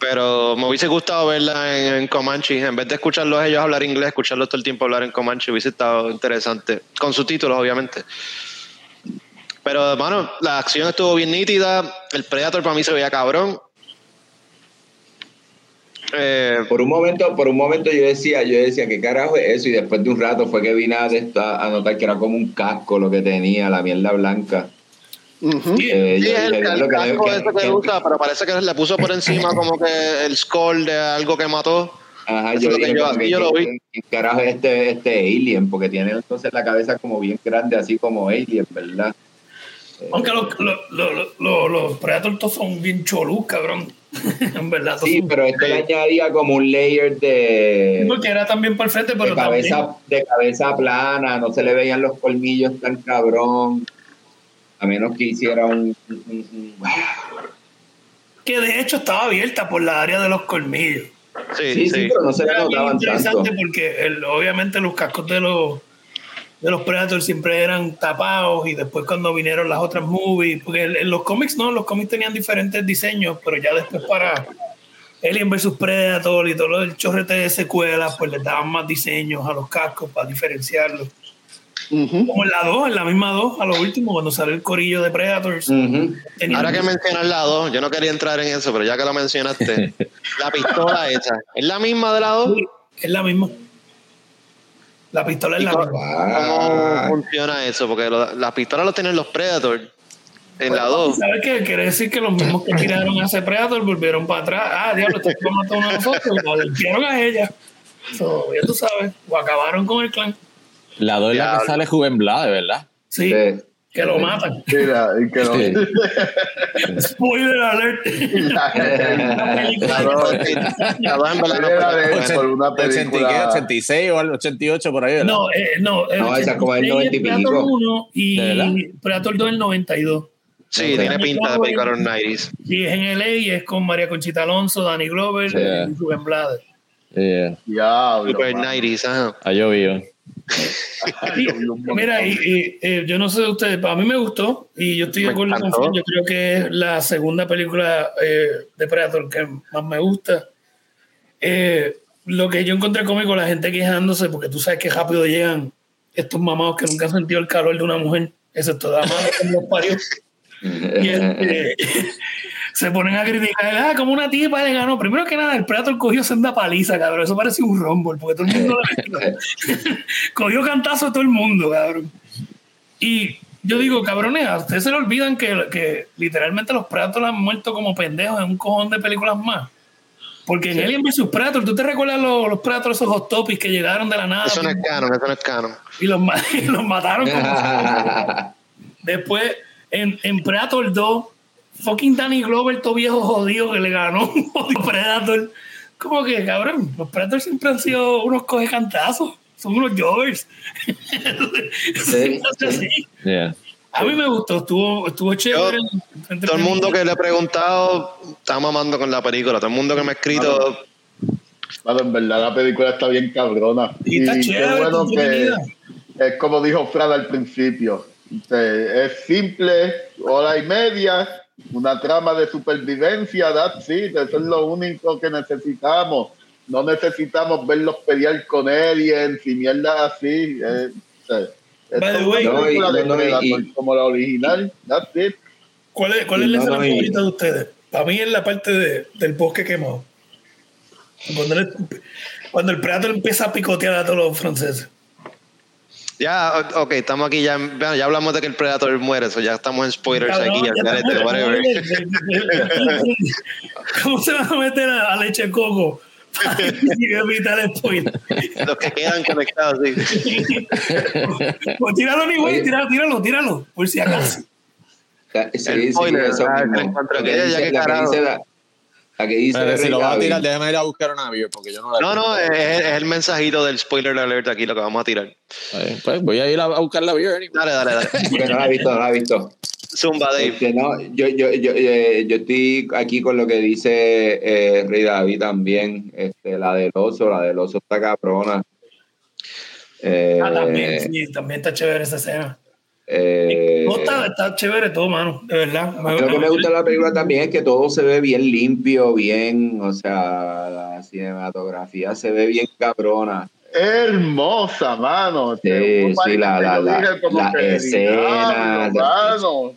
Pero me hubiese gustado verla en, en Comanche. En vez de escucharlos a ellos hablar inglés, escucharlos todo el tiempo hablar en Comanche hubiese estado interesante. Con subtítulos, obviamente. Pero, hermano, la acción estuvo bien nítida. El Predator para mí se veía cabrón. Eh, Por un momento, por un momento yo decía, yo decía, ¿qué carajo es eso? Y después de un rato fue que vine a, a notar que era como un casco lo que tenía, la mierda blanca. Eh, sí, yo es el, que- casco que- ese que que- usa, pero parece que le puso por encima como que el skull de algo que mató. Ajá, Eso yo dije, yo- que, yo lo vi. ¿qué- carajo es este, este alien? Porque tiene entonces la cabeza como bien grande, así como alien, ¿verdad? Aunque los, los, los, los, los Predators todos son bien cholús, cabrón. en verdad. todos Sí, son- pero esto le añadía como un layer de, Porque era también el frente, de pero también. cabeza, de cabeza plana, no se le veían los colmillos tan cabrón, a menos que hiciera un... un- un- un- Que de hecho estaba abierta por la área de los colmillos. Sí, Sí, sí. sí, pero no se le Era bien notaban tanto. interesante porque el- obviamente los cascos de los de los Predators siempre eran tapados y después cuando vinieron las otras movies, porque en, en los cómics no, los cómics tenían diferentes diseños, pero ya después para Alien vs Predator y todo el chorrete de secuelas, pues les daban más diseños a los cascos para diferenciarlos. Ujú. Como en la 2, en la misma 2, a lo último, cuando sale el corillo de Predators. Ujú. tenían- Ahora que mencionas la 2, yo no quería entrar en eso, pero ya que lo mencionaste, la pistola esa, ¿es la misma de la 2? Sí, es la misma. La pistola es la misma. ¿Cómo Ah, funciona eso? Porque lo- las pistolas lo tienen los Predators en la 2. ¿Sabes qué? Quiere decir que los mismos que tiraron a ese Predator volvieron para atrás. Ah, diablo, este tipo mató a uno de nosotros y la limpiaron a ella. So, ya tú sabes, o acabaron con el clan. La 2 es la que sale Juven Blade, ¿verdad? Sí, sí. que lo matan. Mira, que no. Sí. Spoiler alert. La 2 la dos en verdad no Era fue de- tan buena. por una 80 y qué, película. 86 o algo, 88 por ahí, ¿verdad? No, eh, no. el No, esa es como el 86 90 y Predator pico. 1 ¿De verdad? y Predator 2 el 92. Sí, tiene pinta de Picaron 90s. Y es en LA y es con María Conchita Alonso, Danny Glover Sí. y Rubén Blades. Yeah, Diablo. Super mano. 90s, ajá. ha llovido. Ay, yo vi un montón. Mira, y, y, eh, yo no sé de ustedes, a mí me gustó y yo estoy de acuerdo con. Phil. Yo creo que es la segunda película eh, de Predator que más me gusta. Eh, lo que yo encontré cómico, la gente quejándose, porque tú sabes que rápido llegan estos mamados que nunca han sentido el calor de una mujer, excepto de madre que los parió. Y este, se ponen a criticar, ah, como una tipa le ganó. Primero que nada, el Predator cogió senda paliza, cabrón. Eso parece un rumble, porque todo el mundo cogió cantazo a todo el mundo, cabrón. Y yo digo, cabrones, a ustedes se le olvidan que, que literalmente los Predators han muerto como pendejos en un cojón de películas más. Porque en Alien vs Predator, ¿tú te recuerdas los, los Predators, esos hot topics que llegaron de la nada Eso no es canon, eso no es canon. y los, y los mataron como Después, en, en Predator 2, fucking Danny Glover, todo viejo jodido que le ganó un jodido Predator. Como que, cabrón, los Predators siempre han sido unos coge cantazos. Son unos joggers. Sí. Yeah. A mí me gustó, estuvo, estuvo chévere. Todo el mundo que le he preguntado está mamando con la película. Todo el mundo que me ha escrito, Claro, en verdad la película está bien cabrona. Y está qué chévere, bueno que es como dijo Fran al principio. Este, Es simple, hora y media, una trama de supervivencia, that's it, eso es lo único que necesitamos. No necesitamos verlos pelear con aliens y mierda así. eh, es By the como way- No, y- de no, y- como la original, that's it. ¿Cuál es, cuál es la No, escena no, y- favorita de ustedes? Para mí es la parte de- del bosque quemado. Cuando, el- cuando el Predator empieza a picotear a todos los franceses. Ya, ok, estamos aquí, ya, bueno, ya hablamos de que el Predator muere, eso ya estamos en spoilers Cabrón, aquí, ya al garete, está- whatever. ¿Cómo se van a meter a, a leche coco? Para evitar el spoiler. Los que quedan conectados, sí. Pues tíralo ni güey, tíralo, tíralo, tíralo, por si acaso. Sí, El sí, eso ah, que ya que que dice la- la que dice Pero si lo vas a tirar, déjame ir a buscar una beer porque yo no la No, no, es, es el mensajito del spoiler alert aquí lo que vamos a tirar. Eh, Pues voy a ir a, buscar la anyway. Dale, dale, dale. Porque no la he visto, no la he visto. Zumba, Dave. Este, no, yo, yo, yo, eh, yo estoy aquí con lo que dice eh, Rey David también. Este, la del oso, la del oso está cabrona. Eh, Ah, también, sí, también está chévere esa escena. Eh, No, está, está chévere todo, mano, de verdad. lo que me gusta de la película también es que todo se ve bien limpio, bien, o sea, la cinematografía se ve bien cabrona. hermosa, mano. Sí, sí, la- que la- la- la que, escena, diablo, mano,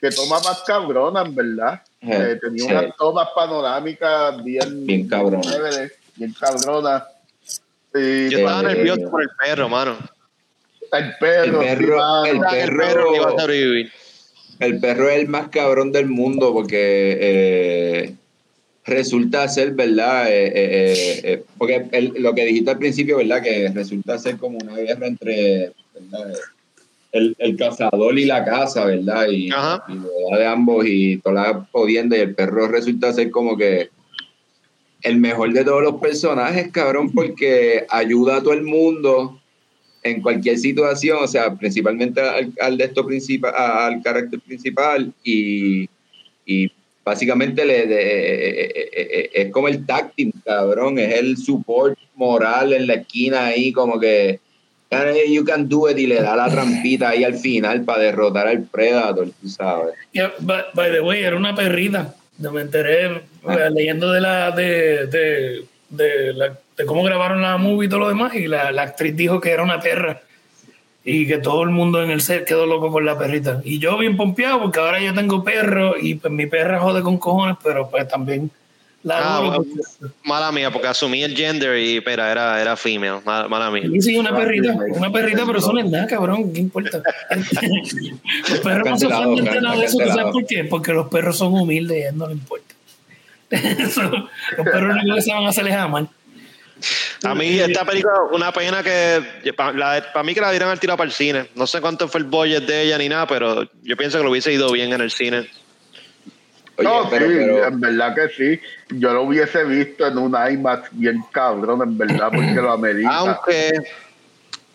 que toma más cabrona, en verdad. Eh, Eh, tenía sí. unas tomas panorámicas bien, Bien cabrona. bien cabronas. Y Yo estaba nervioso por el perro, mano. El perro, El perro- el perro- perro iba a sobrevivir. El perro es el más cabrón del mundo porque eh, resulta ser, ¿verdad? Eh, eh, porque el- lo que dijiste al principio, ¿verdad? Que resulta ser como una guerra entre ¿verdad? El, el cazador y la caza, ¿verdad? Y, Ajá. y la edad de ambos y toda la jodienda y el perro resulta ser como que el mejor de todos los personajes, cabrón, porque ayuda a todo el mundo en cualquier situación, o sea, principalmente al, al de esto principal, al carácter principal y, y básicamente le de- eh, eh, eh, es como el táctil, cabrón, es el support moral en la esquina ahí, como que "Hey, you can do it y le da la trampita ahí al final para derrotar al Predator, tú sabes. Yeah, by, by the way, era una perrita. Me enteré eh, leyendo de la de, de, de, la- de cómo grabaron la movie y todo lo demás. Y la, la actriz dijo que era una perra. y que todo el mundo en el set quedó loco con la perrita. Y yo bien pompeado porque ahora yo tengo perro y pues mi perra jode con cojones, pero pues también la Ah, bueno, mala mía, porque asumí el gender y espera, era, era female. Mala, mala mía. Y sí, una perrita, una perrita, pero es nada, cabrón, ¿qué importa? los perros no se ofenden nada de eso, ¿tú sabes por qué? Porque los perros son humildes y a él no le importa. Eso, los perros que se van a hacer es amar. A mí esta película, una pena que para mí que la dieran al tiro para el cine. No sé cuánto fue el budget de ella ni nada, pero yo pienso que lo hubiese ido bien en el cine. Oye, no, pero, sí, pero- en verdad que sí. Yo lo hubiese visto en un IMAX bien cabrón, en verdad, porque lo amerita. Aunque,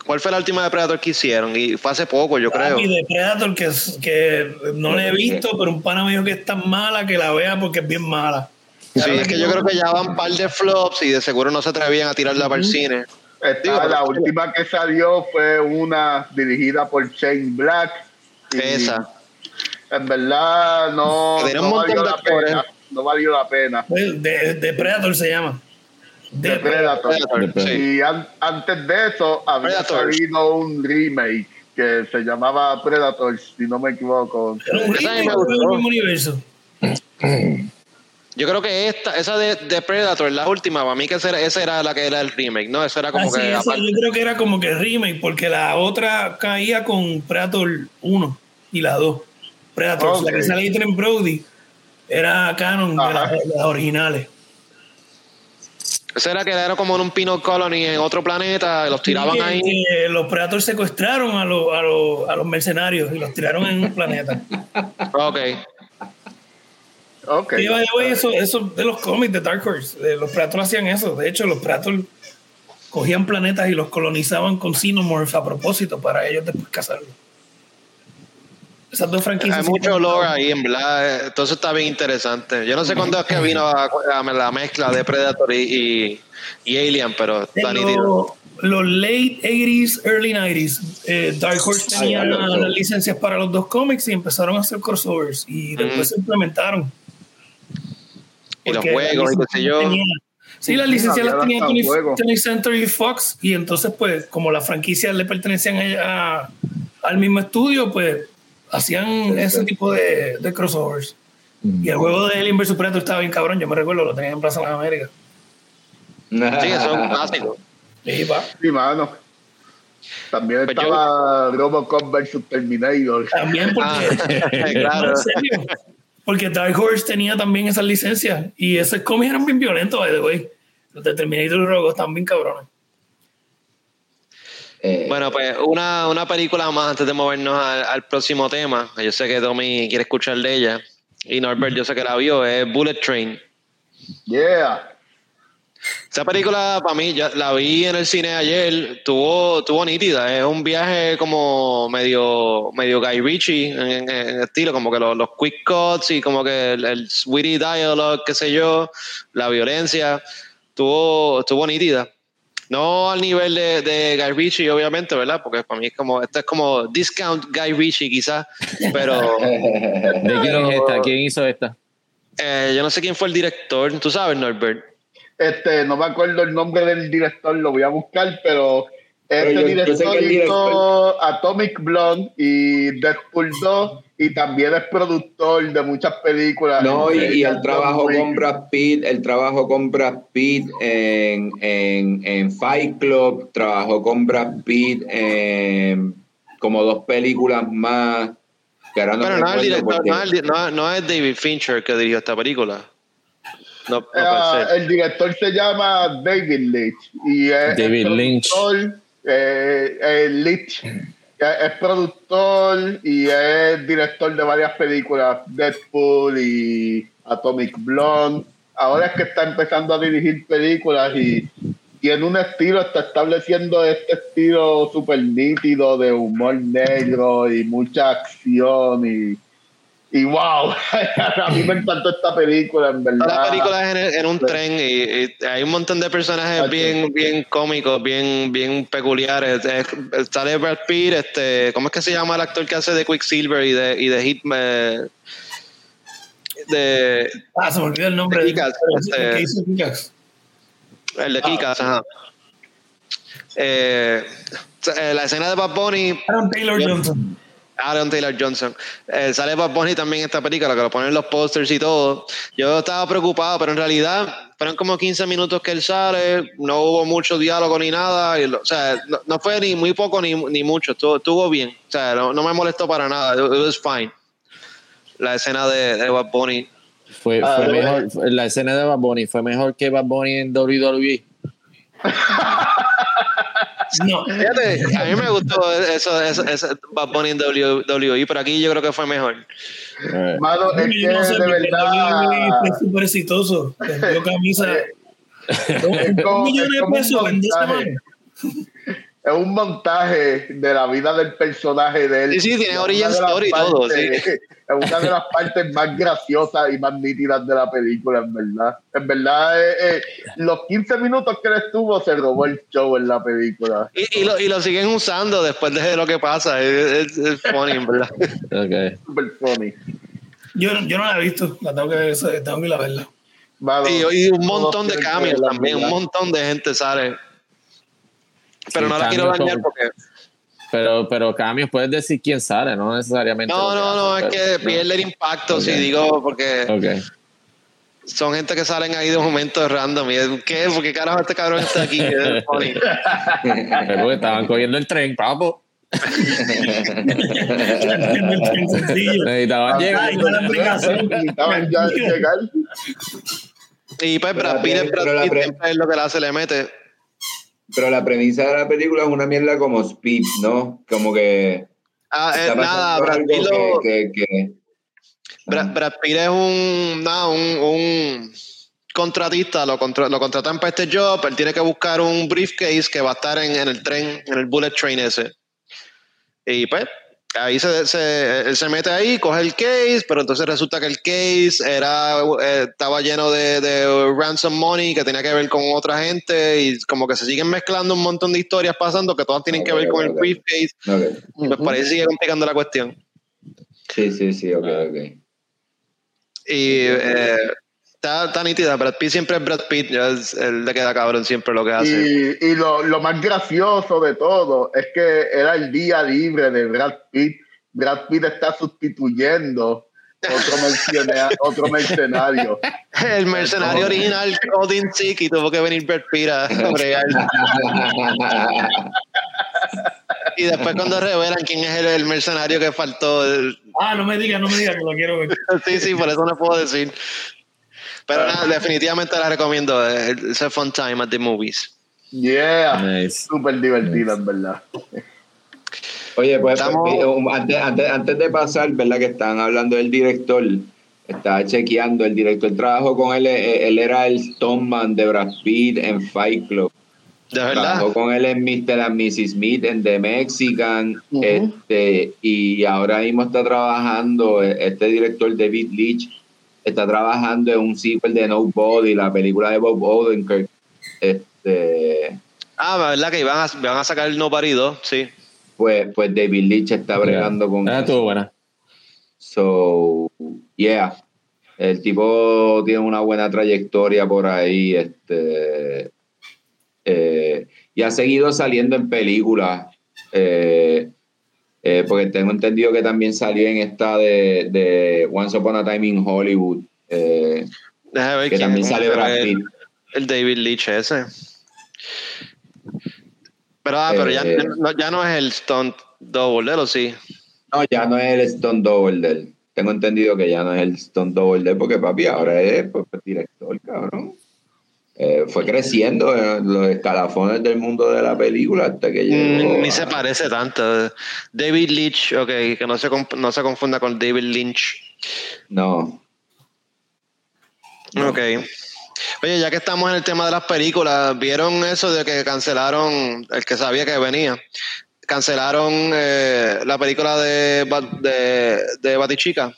¿cuál fue la última de Predator que hicieron? Y fue hace poco, yo creo. Y de Predator, que, que no la he visto, pero un pana me dijo que es tan mala que la vea porque es bien mala. Sí, es que yo creo que ya van un par de flops y de seguro no se atrevían a tirarla para el cine. La pero- última que salió fue una dirigida por Shane Black. Esa. En verdad no, no valió la pena. No valió la pena. De, de Predator se llama. De De Predator. Predator, sí. Y an- antes de eso había salido un remake que se llamaba Predator, si no me equivoco. Era un remake del mismo universo. Yo creo que esta, esa de, de Predator, la última, para mí que esa era, esa era la que era el remake, ¿no? Eso era como Ah, sí, que esa aparte- yo creo que era como que remake, porque la otra caía con Predator 1 y la 2. Predator, la que sale Adrian Brody, era canon de, Ajá. las- de las originales. Esa era que era como en un Penal Colony en otro planeta, los tiraban ahí. los Predators secuestraron a, los- a, los- a los mercenarios y los tiraron en un planeta. Ok. Ok. Y, by the way, eso, eso de los cómics de Dark Horse, eh, los Predators hacían eso. De hecho, los Predators cogían planetas y los colonizaban con Xenomorphs a propósito para ellos después cazarlos. Esas dos franquicias. Hay mucho olor ahí, en verdad. Entonces está bien interesante. Yo no sé cuándo es que vino a- a la mezcla de Predator y, y, y Alien, pero está En nítido. los, late 80s, early 90s, eh, Dark Horse tenía las licencias para los dos cómics y empezaron a hacer crossovers y después se implementaron. Y los Porque juegos y qué sé yo. tenía- Sí, las licencias las tenía hasta 20th juegos. 20th Century Fox y entonces pues como las franquicias le pertenecían a- a- al mismo estudio, pues hacían ese tipo de, de crossovers. Y el juego de Alien vs Predator estaba bien cabrón, yo me recuerdo, lo tenía en Plaza de las Américas. Sí, eso es un clásico. Y va. Sí, mano. También Pues yo- estaba Robocop vs Terminator. También porque, Ah, claro. en serio, porque Dark Horse tenía también esas licencias y esos cómics eran bien violentos, by the way. Los de Terminator y estaban bien cabrones. eh, Bueno, pues una, una película más antes de movernos al, al próximo tema. Yo sé que Tommy quiere escuchar de ella. Y Norbert, yo sé que la vio, es Bullet Train. Yeah. Esa película, para mí, ya la vi en el cine ayer, tuvo, tuvo nítida. Es un viaje como medio, medio Guy Ritchie en, en- estilo, como que los, los quick cuts y como que el, el witty dialogue, qué sé yo, la violencia, tuvo, estuvo nítida. No al nivel de, de Guy Ritchie, obviamente, ¿verdad? Porque para mí es como, esto es como discount Guy Ritchie quizás, pero ¿De quién es esta? ¿Quién hizo esta? eh, yo no sé quién fue el director, tú sabes, Norbert. Este, no me acuerdo el nombre del director, lo voy a buscar, pero este yo- director hizo Atomic Blonde y Deadpool 2 y también es productor de muchas películas. No, y, y el trabajo Wick. con Brad Pitt, el trabajo con Brad Pitt en, en, en Fight Club, trabajó con Brad Pitt en como dos películas más. Que ahora no Pero no es, el director, no es David Fincher que dirigió esta película. No, no ser. el director se llama David Lynch y es, David es Lynch. productor, eh, eh, Lynch eh, es productor y es director de varias películas, Deadpool y Atomic Blonde. Ahora es que está empezando a dirigir películas y tiene un estilo, está estableciendo este estilo súper nítido de humor negro y mucha acción y, y wow, a mí me encantó esta película, en verdad. La película es en, en un tren y, y hay un montón de personajes bien, bien cómicos, bien, bien peculiares. Es- sale Brad Pitt, este, ¿cómo es que se llama el actor que hace de Quicksilver y de, y de Hitman? De, Ah, se me olvidó el nombre. De Kick-Ass, el este- que hizo Kick-Ass. el de Ah, Kikas, ajá. Eh, eh, la escena de Bad Bunny, Aaron Taylor Johnson. Aaron Taylor Johnson, eh, sale Bad Bunny también en esta película, que lo ponen en los posters y todo. Yo estaba preocupado, pero en realidad fueron como 15 minutos que él sale, no hubo mucho diálogo ni nada, y lo- o sea, no, no fue ni muy poco ni, ni mucho, estuvo, estuvo bien, o sea, no, no me molestó para nada, it, it was fine. La escena de, de Bad Bunny. Fue, Ah, fue eh. mejor, fue- la escena de Bad Bunny fue mejor que Bad Bunny en WWE. No, Fíjate, a mí me gustó eso, eso, eso Bad Bunny en WWE, pero aquí yo creo que fue mejor. Eh, Mano, es que no sé, de verdad. WWE fue súper exitoso. Vendió camisa. Es Un millón de pesos en dos montaje. Es un montaje de la vida del personaje de él. Sí, sí, tiene origin story y todo, partes- Es una de las partes más graciosas y más nítidas de la película, en verdad. En verdad, eh, eh, los 15 minutos que él estuvo se robó el show en la película. Y, y, lo, y lo siguen usando después de lo que pasa, es, funny, en verdad. ok. Super funny. Yo, yo no la he visto, la tengo que, tengo que ir a verla. Mano, Y, y un montón de cambios también, un montón de gente sale. Pero Sí, no la quiero dañar porque... Pero, pero cambios, puedes decir quién sale, no necesariamente. No, no, no, hace, es que pierde el impacto si digo, porque Ok. son gente que salen ahí de momentos random. Y es, ¿qué? ¿Por qué carajo este cabrón está aquí? Es porque estaban cogiendo el tren, papo. Sencillo. Necesitaban llegar. Ay, la aplicación. Necesitaban ya llegar. Y pues Brad Pitt, es Brad Pitt lo que la se le mete. Pero la premisa de la película es una mierda como Speed, ¿no? Como que. Ah, eh, está nada, Brad Pitt, lo- que, que- que- Brad, Brad Pitt es un, nada, un, un contratista, lo, contra- lo contratan para este job, él tiene que buscar un briefcase que va a estar en, en el tren, en el bullet train ese. Y pues, ahí se, se, él se mete ahí, coge el case, pero entonces resulta que el case era, eh, estaba lleno de, de ransom money que tenía que ver con otra gente y como que se siguen mezclando un montón de historias pasando que todas tienen que ver con el briefcase. Pues por ahí sigue complicando la cuestión. Sí, sí, sí, ok, ok. Y eh, está, está nítida. Brad Pitt siempre es Brad Pitt. ya es- él le queda cabrón siempre lo que hace. Y, y lo, lo más gracioso de todo es que era el día libre de Brad Pitt. Brad Pitt está sustituyendo otro, mercena- otro mercenario. El mercenario original, Odin Sick, y tuvo que venir Brad Pitt a bregar. Y después cuando revelan quién es el, el mercenario que faltó, el- Ah, no me digas, no me digas que lo quiero ver. sí, sí, por eso no puedo decir. Pero nada, definitivamente la recomiendo. eh, It's a fun time at the movies. Yeah. Nice. Súper divertida, en verdad. Oye, pues, Estamos- um, antes, antes, antes de pasar, ¿verdad? Que estaban hablando del director. Estaba chequeando, el director trabajó con él, eh, él era el Stoneman de Brad Pitt en Fight Club. De verdad. Trabajó con él en Mr. and Mrs. Smith, en The Mexican, este, y ahora mismo está trabajando, eh, este director David Leitch, está trabajando en un sequel de Nobody, la película de Bob Odenkirk. Este, Ah, verdad que iban a, van a sacar el Nobody 2, sí. pues, pues David Leitch está bregando con Ah, eso. estuvo buena. So, yeah. El tipo tiene una buena trayectoria por ahí, este, eh, y ha seguido saliendo en películas, eh, eh, porque tengo entendido que también salió en esta de, de Once Upon a Time in Hollywood, eh, ver que quién- también sale Brad el, Pitt. el David Leitch ese. Pero, ah, pero ya, Eh, no, ya no es el Stunt Double, ¿eh? ¿o sí? No, ya no es el Stone Double de él. Tengo entendido que ya no es el Stone Double de él, porque papi ahora es pues, director, cabrón. Eh, fue creciendo en los escalafones del mundo de la película hasta que llegó. Mm, Ni a- se parece tanto. David Leitch, ok, que no se, no se confunda con David Lynch. No. Ok. Oye, ya que estamos en el tema de las películas, ¿vieron eso de que cancelaron, el que sabía que venía, cancelaron eh, la película de, Bat- de, de Batichica?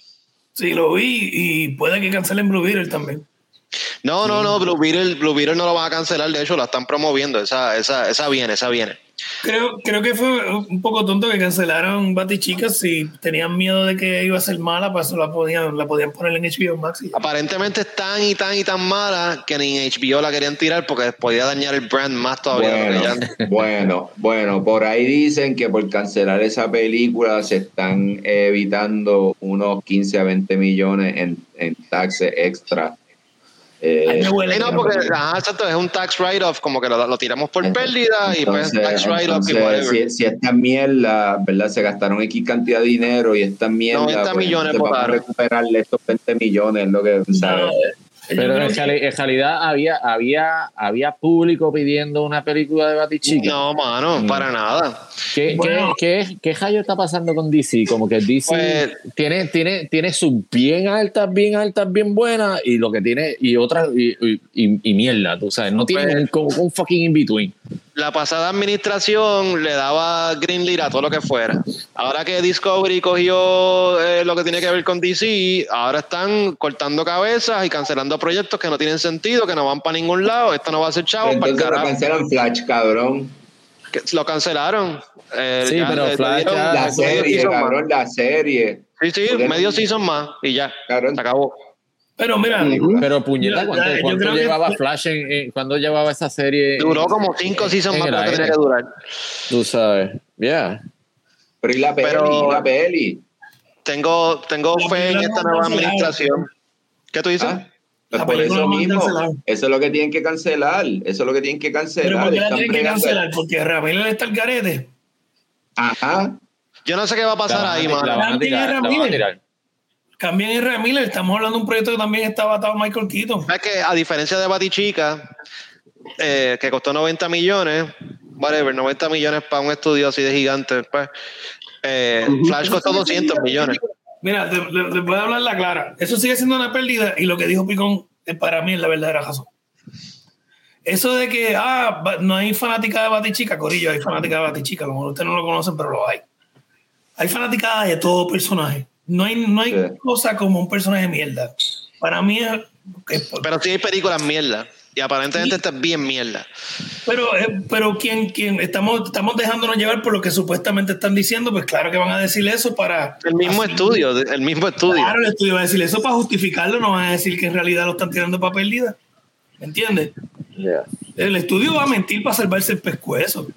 Sí, lo vi y puede que cancelen Blue Beetle también. No, no, no, Blue Beetle, Blue Beetle no lo van a cancelar, de hecho la están promoviendo, esa, esa, esa viene, esa viene. Creo, creo que fue un poco tonto que cancelaron Batichicas si tenían miedo de que iba a ser mala, pues la podían, la podían poner en HBO Max. y. Aparentemente es tan y tan y tan mala que ni en HBO la querían tirar porque podía dañar el brand más todavía. bueno, bueno, por ahí dicen que por cancelar esa película se están evitando unos 15 a 20 millones en, en taxes extra. Eh, Sí, no, que porque no. ajá, exacto, es un tax write-off, como que lo, lo tiramos por pérdida y pues entonces, tax write-off y whatever. si, si esta mierda, ¿verdad? Se gastaron X cantidad de dinero y esta mierda. 90 millones entonces vamos a votaron. recuperarle estos 20 millones, lo que, ¿sabes? Pero en, que- en realidad había, había, había público pidiendo una película de Batichica. No, mano, Mm. para nada. ¿Qué, Bueno. qué, qué, qué rayo está pasando con DC? Como que DC Pues- tiene, tiene, tiene sus bien altas, bien altas, bien buenas, y lo que tiene, y otras, y, y, y- y mierda, tú sabes, no tiene Pues- un, como un fucking in between. La pasada administración le daba green light a todo lo que fuera. Ahora que Discovery cogió eh, lo que tiene que ver con DC, ahora están cortando cabezas y cancelando proyectos que no tienen sentido, que no van para ningún lado. Esto no va a ser chavo para Entonces lo carajo. cancelan Flash, cabrón. Que Lo cancelaron. Eh, Sí, pero Flash ya- La serie, season más. cabrón, la serie. Sí, sí, Porque- medio season más y ya. Cabrón. Se acabó. Pero mira, Pero puñeta, ¿cuánto, que- llevaba Flash en, en- cuándo llevaba esa serie? Duró como cinco seasons más el lo que tenía que durar. Tú sabes, yeah. Pero y la peli, Pero- y la peli. Tengo, tengo La fe en esta nueva administración. ¿Qué tú dices? Ah, pues por película eso mismo. Eso es lo que tienen que cancelar. Eso es lo que tienen que pero cancelar. ¿por qué tienen que cancelar? Porque Ramírez está al garete. Ajá. Yo no sé qué va a La pasar van a ahí, mano. A a. Cambien en Ramírez. Estamos hablando de un proyecto que también estaba atado a Michael Keaton. Es que a diferencia de Batichica, eh, que costó 90 millones, whatever, 90 millones para un estudio así de gigante, pues, eh, Flash costó 200 millones. Mira, te- les voy a hablar la clara. Eso sigue siendo una pérdida y lo que dijo Picón para mí es la verdadera razón. Eso de que ah, no hay fanática de Batichica, Corillo, hay fanática de Batichica, como ustedes no lo conocen, pero lo hay. Hay fanática de todo personaje. No hay, no hay Sí. cosa como un personaje mierda. Para mí es. es- Pero sí hay películas mierda. Y aparentemente esta es bien mierda. pero, eh, pero quien, quien estamos, estamos dejándonos llevar por lo que supuestamente están diciendo, pues claro que van a decir eso para. El mismo así- estudio, el mismo estudio. Claro, el estudio va a decir eso para justificarlo, no van a decir que en realidad lo están tirando para pérdida. ¿Me entiendes? Yeah. El estudio va a mentir para salvarse el pescuezo.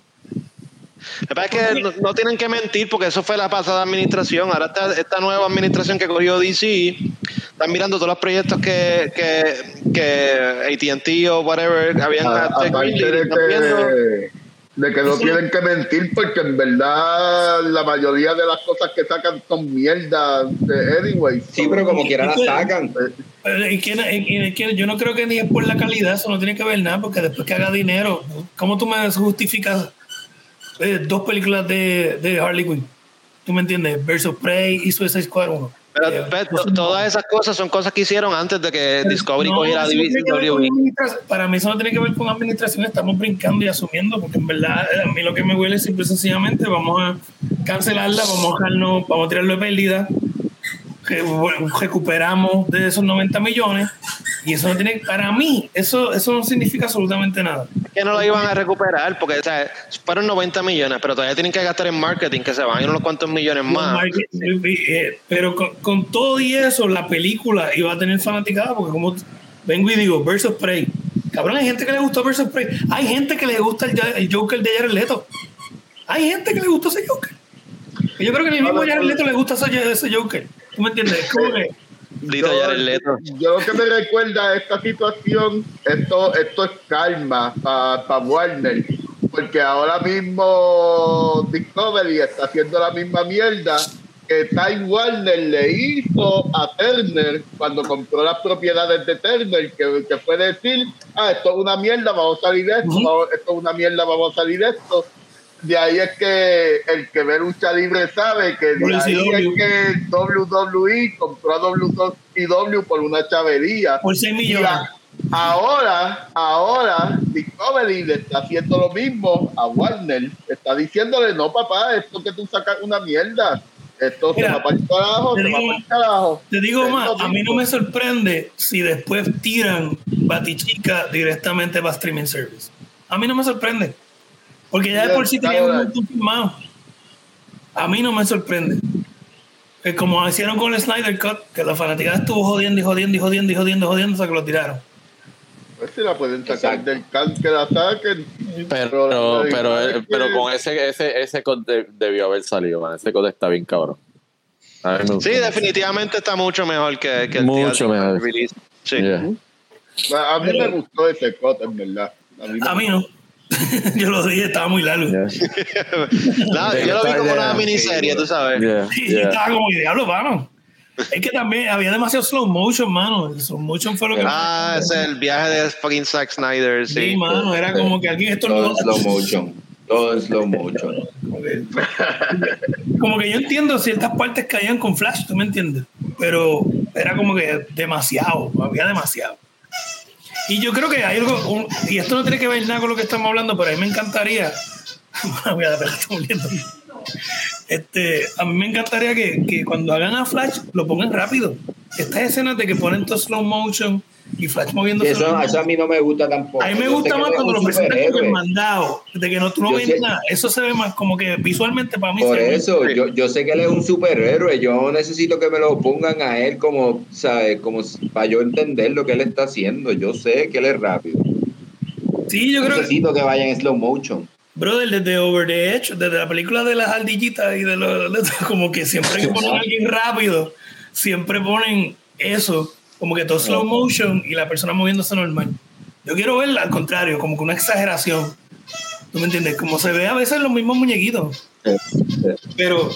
Pasa es que no, no tienen que mentir porque eso fue la pasada administración. Ahora esta, esta nueva administración que cogió DC están mirando todos los proyectos que, que, que ATT o whatever habían A- Greenlit, de de que no tienen que mentir porque en verdad la mayoría de las cosas que sacan son mierda de anyway. Sí, pero como quiera la sacan. Pero, ¿y quién- y- y quién- yo no creo que ni es por la calidad, eso no tiene que ver nada, porque después que haga dinero, ¿cómo tú me justificas eh, dos películas de, de Harley Quinn? ¿Tú me entiendes? Versus Prey y Suicide Squad 1. Pero, Eh, pero, no- todas esas cosas son cosas que hicieron antes de que Discovery No, cogiera WWE. Para mí eso no tiene que ver con administración, estamos brincando y asumiendo, porque en verdad eh, a mí lo que me huele es simple y sencillamente vamos a cancelarla, vamos a dejarnos, vamos a tirarlo de pérdida, recuperamos de esos 90 millones y eso no tiene, para mí, eso, eso no significa absolutamente nada. que no lo iban a recuperar porque o sea, fueron 90 millones, pero todavía tienen que gastar en marketing, que se van a ir unos cuantos millones más. Eh, Pero con, con todo y eso, la película iba a tener fanaticada, porque como vengo y digo, Versus Prey. Cabrón, hay gente que le gustó Versus Prey. Hay gente que le gusta el, el Joker de Jared Leto. Hay gente que le gustó ese Joker. Yo creo que ni mismo Jared Leto le gusta ese, ese Joker. ¿Tú me entiendes? Como que- Dito yo lo que me recuerda a esta situación, esto, esto es calma para Warner, porque ahora mismo Discovery está haciendo la misma mierda que Time Warner le hizo a Turner cuando compró las propiedades de Turner, que, que fue decir, ah, esto es una mierda, vamos a salir de esto, vamos- esto es una mierda, vamos a salir de esto. De ahí es que el que ve lucha libre sabe que de ahí WCW. es que WWE compró a WCW por una chavería. por 6 Y millones. ahora, ahora, Discovery le está haciendo lo mismo a Warner. Está diciéndole, no papá, esto que tú sacas una mierda. Esto Mira, se va para el carajo, te se va digo- para el carajo. Te digo Es más, a mí no me sorprende si después tiran Batichica directamente para streaming service. A mí no me sorprende. Porque ya de por sí tenían un montón firmado. A mí no me sorprende. Es como hicieron con el Snyder Cut, que la fanaticada estuvo jodiendo y jodiendo y jodiendo y jodiendo y jodiendo hasta que lo tiraron. Pues si la pueden sacar Exacto. del can que la saquen. Pero, Pero- pero, que- con ese, ese, ese code de- debió haber salido, man. Ese code está bien cabrón. Sí, definitivamente está mucho mejor que, que el Mucho mejor. release. Sí. Yeah. A mí me gustó ese cut, en verdad. A mí, A mí no. Yo lo dije, estaba muy largo. Yeah. Nada, yo lo vi como una miniserie, tú sabes. Yeah, Sí, yeah. estaba como diablo, mano. Es que también había demasiado slow motion, mano. El slow motion fue lo que. Ah, ese es el viaje de fucking Zack Snyder, sí, sí. mano. Era como que alguien esto Todo no. slow motion. Todo en slow motion. Como que, como que yo entiendo ciertas partes caían con flash, ¿tú me entiendes? Pero era como que demasiado, había demasiado. Y yo creo que hay algo, un- y esto no tiene que ver nada con lo que estamos hablando, pero a mí me encantaría, voy a estoy muriendo. Este, a mí me encantaría que, que cuando hagan a Flash lo pongan rápido. Estas escenas de que ponen todo slow motion y Flash moviéndose. Eso, eso a mí no me gusta tampoco. A mí me Yo gusta más cuando lo presentan como el mandado, de que no, tú no Yo ves sé- nada. Eso se ve más como que visualmente para mí. Por se ve- eso, yo, yo sé que él es un superhéroe. Yo necesito que me lo pongan a él como, ¿sabes? Como para yo entender lo que él está haciendo. Yo sé que él es rápido. Sí, yo creo que, necesito que vaya en slow motion. Brother, desde Over the Edge, desde la película de las ardillitas y de los, de- como que siempre que ponen a alguien rápido, siempre ponen eso, como que todo slow motion y la persona moviéndose normal. Yo quiero verla al contrario, como que una exageración. ¿Tú me entiendes? Como se ve a veces los mismos muñequitos. Pero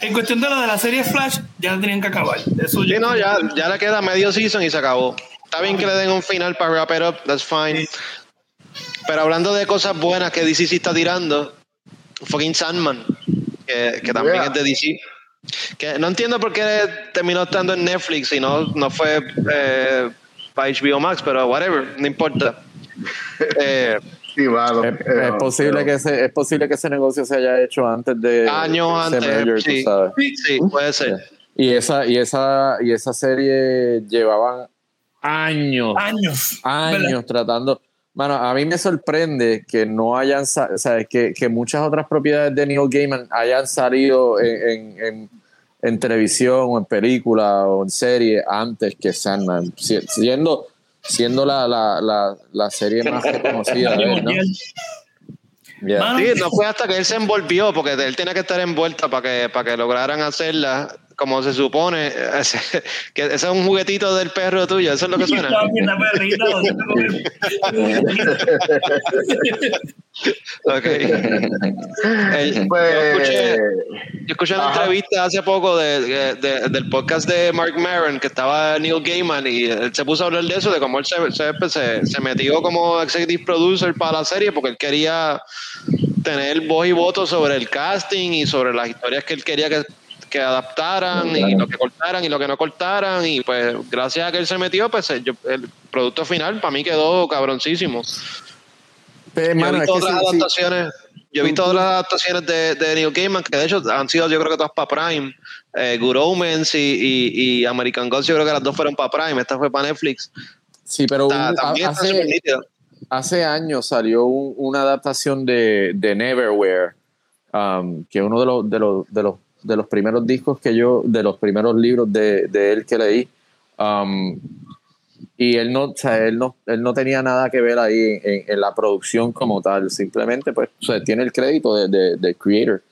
en cuestión de la de la serie Flash, ya la tenían que acabar. Eso Sí, yo- no, ya, ya le queda medio season y se acabó. Está bien que le den un final para wrap it up, that's fine. Sí. Pero hablando de cosas buenas que DC sí está tirando, fucking Sandman, que, que también Yeah. es de DC. Que no entiendo por qué terminó estando en Netflix y no, no fue eh, para HBO Max, pero whatever, no importa. Eh, Sí, mano, Es, pero- es posible pero- que ese, es posible que ese negocio se haya hecho antes de Años ese antes, merger, tú sí. sabes. sí, puede ser. Y esa, y esa, y esa serie llevaban años, años. años tratando. Mano, a mí me sorprende que no hayan, o sea, que, que muchas otras propiedades de Neil Gaiman hayan salido en, en, en- en televisión o en película o en serie antes que Sandman, si- siendo, siendo la, la, la, la serie más reconocida de él, ¿no? Yeah. Mano, Sí, no fue hasta que él se envolvió, porque él tenía que estar envuelta para que, para que lograran hacerla como se supone. Ese- que ese es un juguetito del perro tuyo, eso es lo que suena. Eh, yo Pues, escuché, yo escuché una Ajá. entrevista hace poco de, de- de- del podcast de Mark Maron, que estaba Neil Gaiman, y él se puso a hablar de eso, de cómo él se, se, se- se metió como executive producer para la serie, porque él quería tener voz y voto sobre el casting y sobre las historias que él quería que, que adaptaran y lo que cortaran y lo que no cortaran. Y pues gracias a que él se metió, pues el producto final para mí quedó cabroncísimo. Pero, Yo he visto es que otras sí, sí. adaptaciones. Yo he visto otras adaptaciones de, de Neil Gaiman que de hecho han sido yo creo que todas para Prime. Eh, Good Omens y, y, y American Gods yo creo que las dos fueron para Prime. Esta fue para Netflix. Sí, pero Está- un- también hace, años salió un- una adaptación de, de Neverwhere, um, que es uno de los, de, los, de, los, de los primeros discos que yo, de los primeros libros de, de él que leí. Um, y él no, o sea, él no, él no tenía nada que ver ahí en, en la producción como tal, simplemente pues o sea, tiene el crédito de, de, de creator.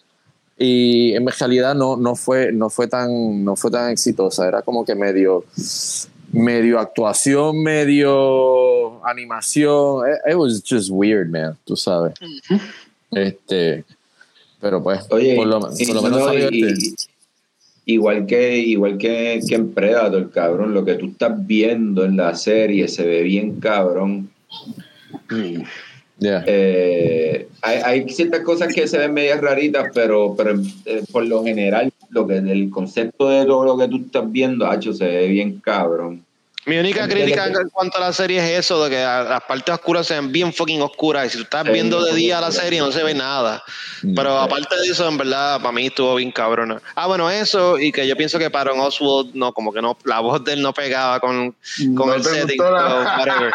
Y en realidad no, no, fue, no, fue tan, no fue tan exitosa, era como que medio, medio actuación, medio animación. It, it was just weird, man, tú sabes. Este, pero pues, Oye, por lo, por y- lo menos no, salió y- y- igual que igual que, que en Predator, cabrón, lo que tú estás viendo en la serie se ve bien cabrón. Yeah. Eh, hay, hay ciertas cosas que se ven medias raritas, pero, pero eh, por lo general, lo que el concepto de todo lo que tú estás viendo, hacho, se ve bien cabrón. Mi única crítica en cuanto a la serie es eso, de que las partes oscuras se ven bien fucking oscuras y si tú estás viendo de día la serie no se ve nada. Pero aparte de eso, en verdad, para mí estuvo bien cabrona. Ah, bueno, eso y que yo pienso que para Oswald, no, como que no, la voz de él no pegaba con, con No el setting. la-.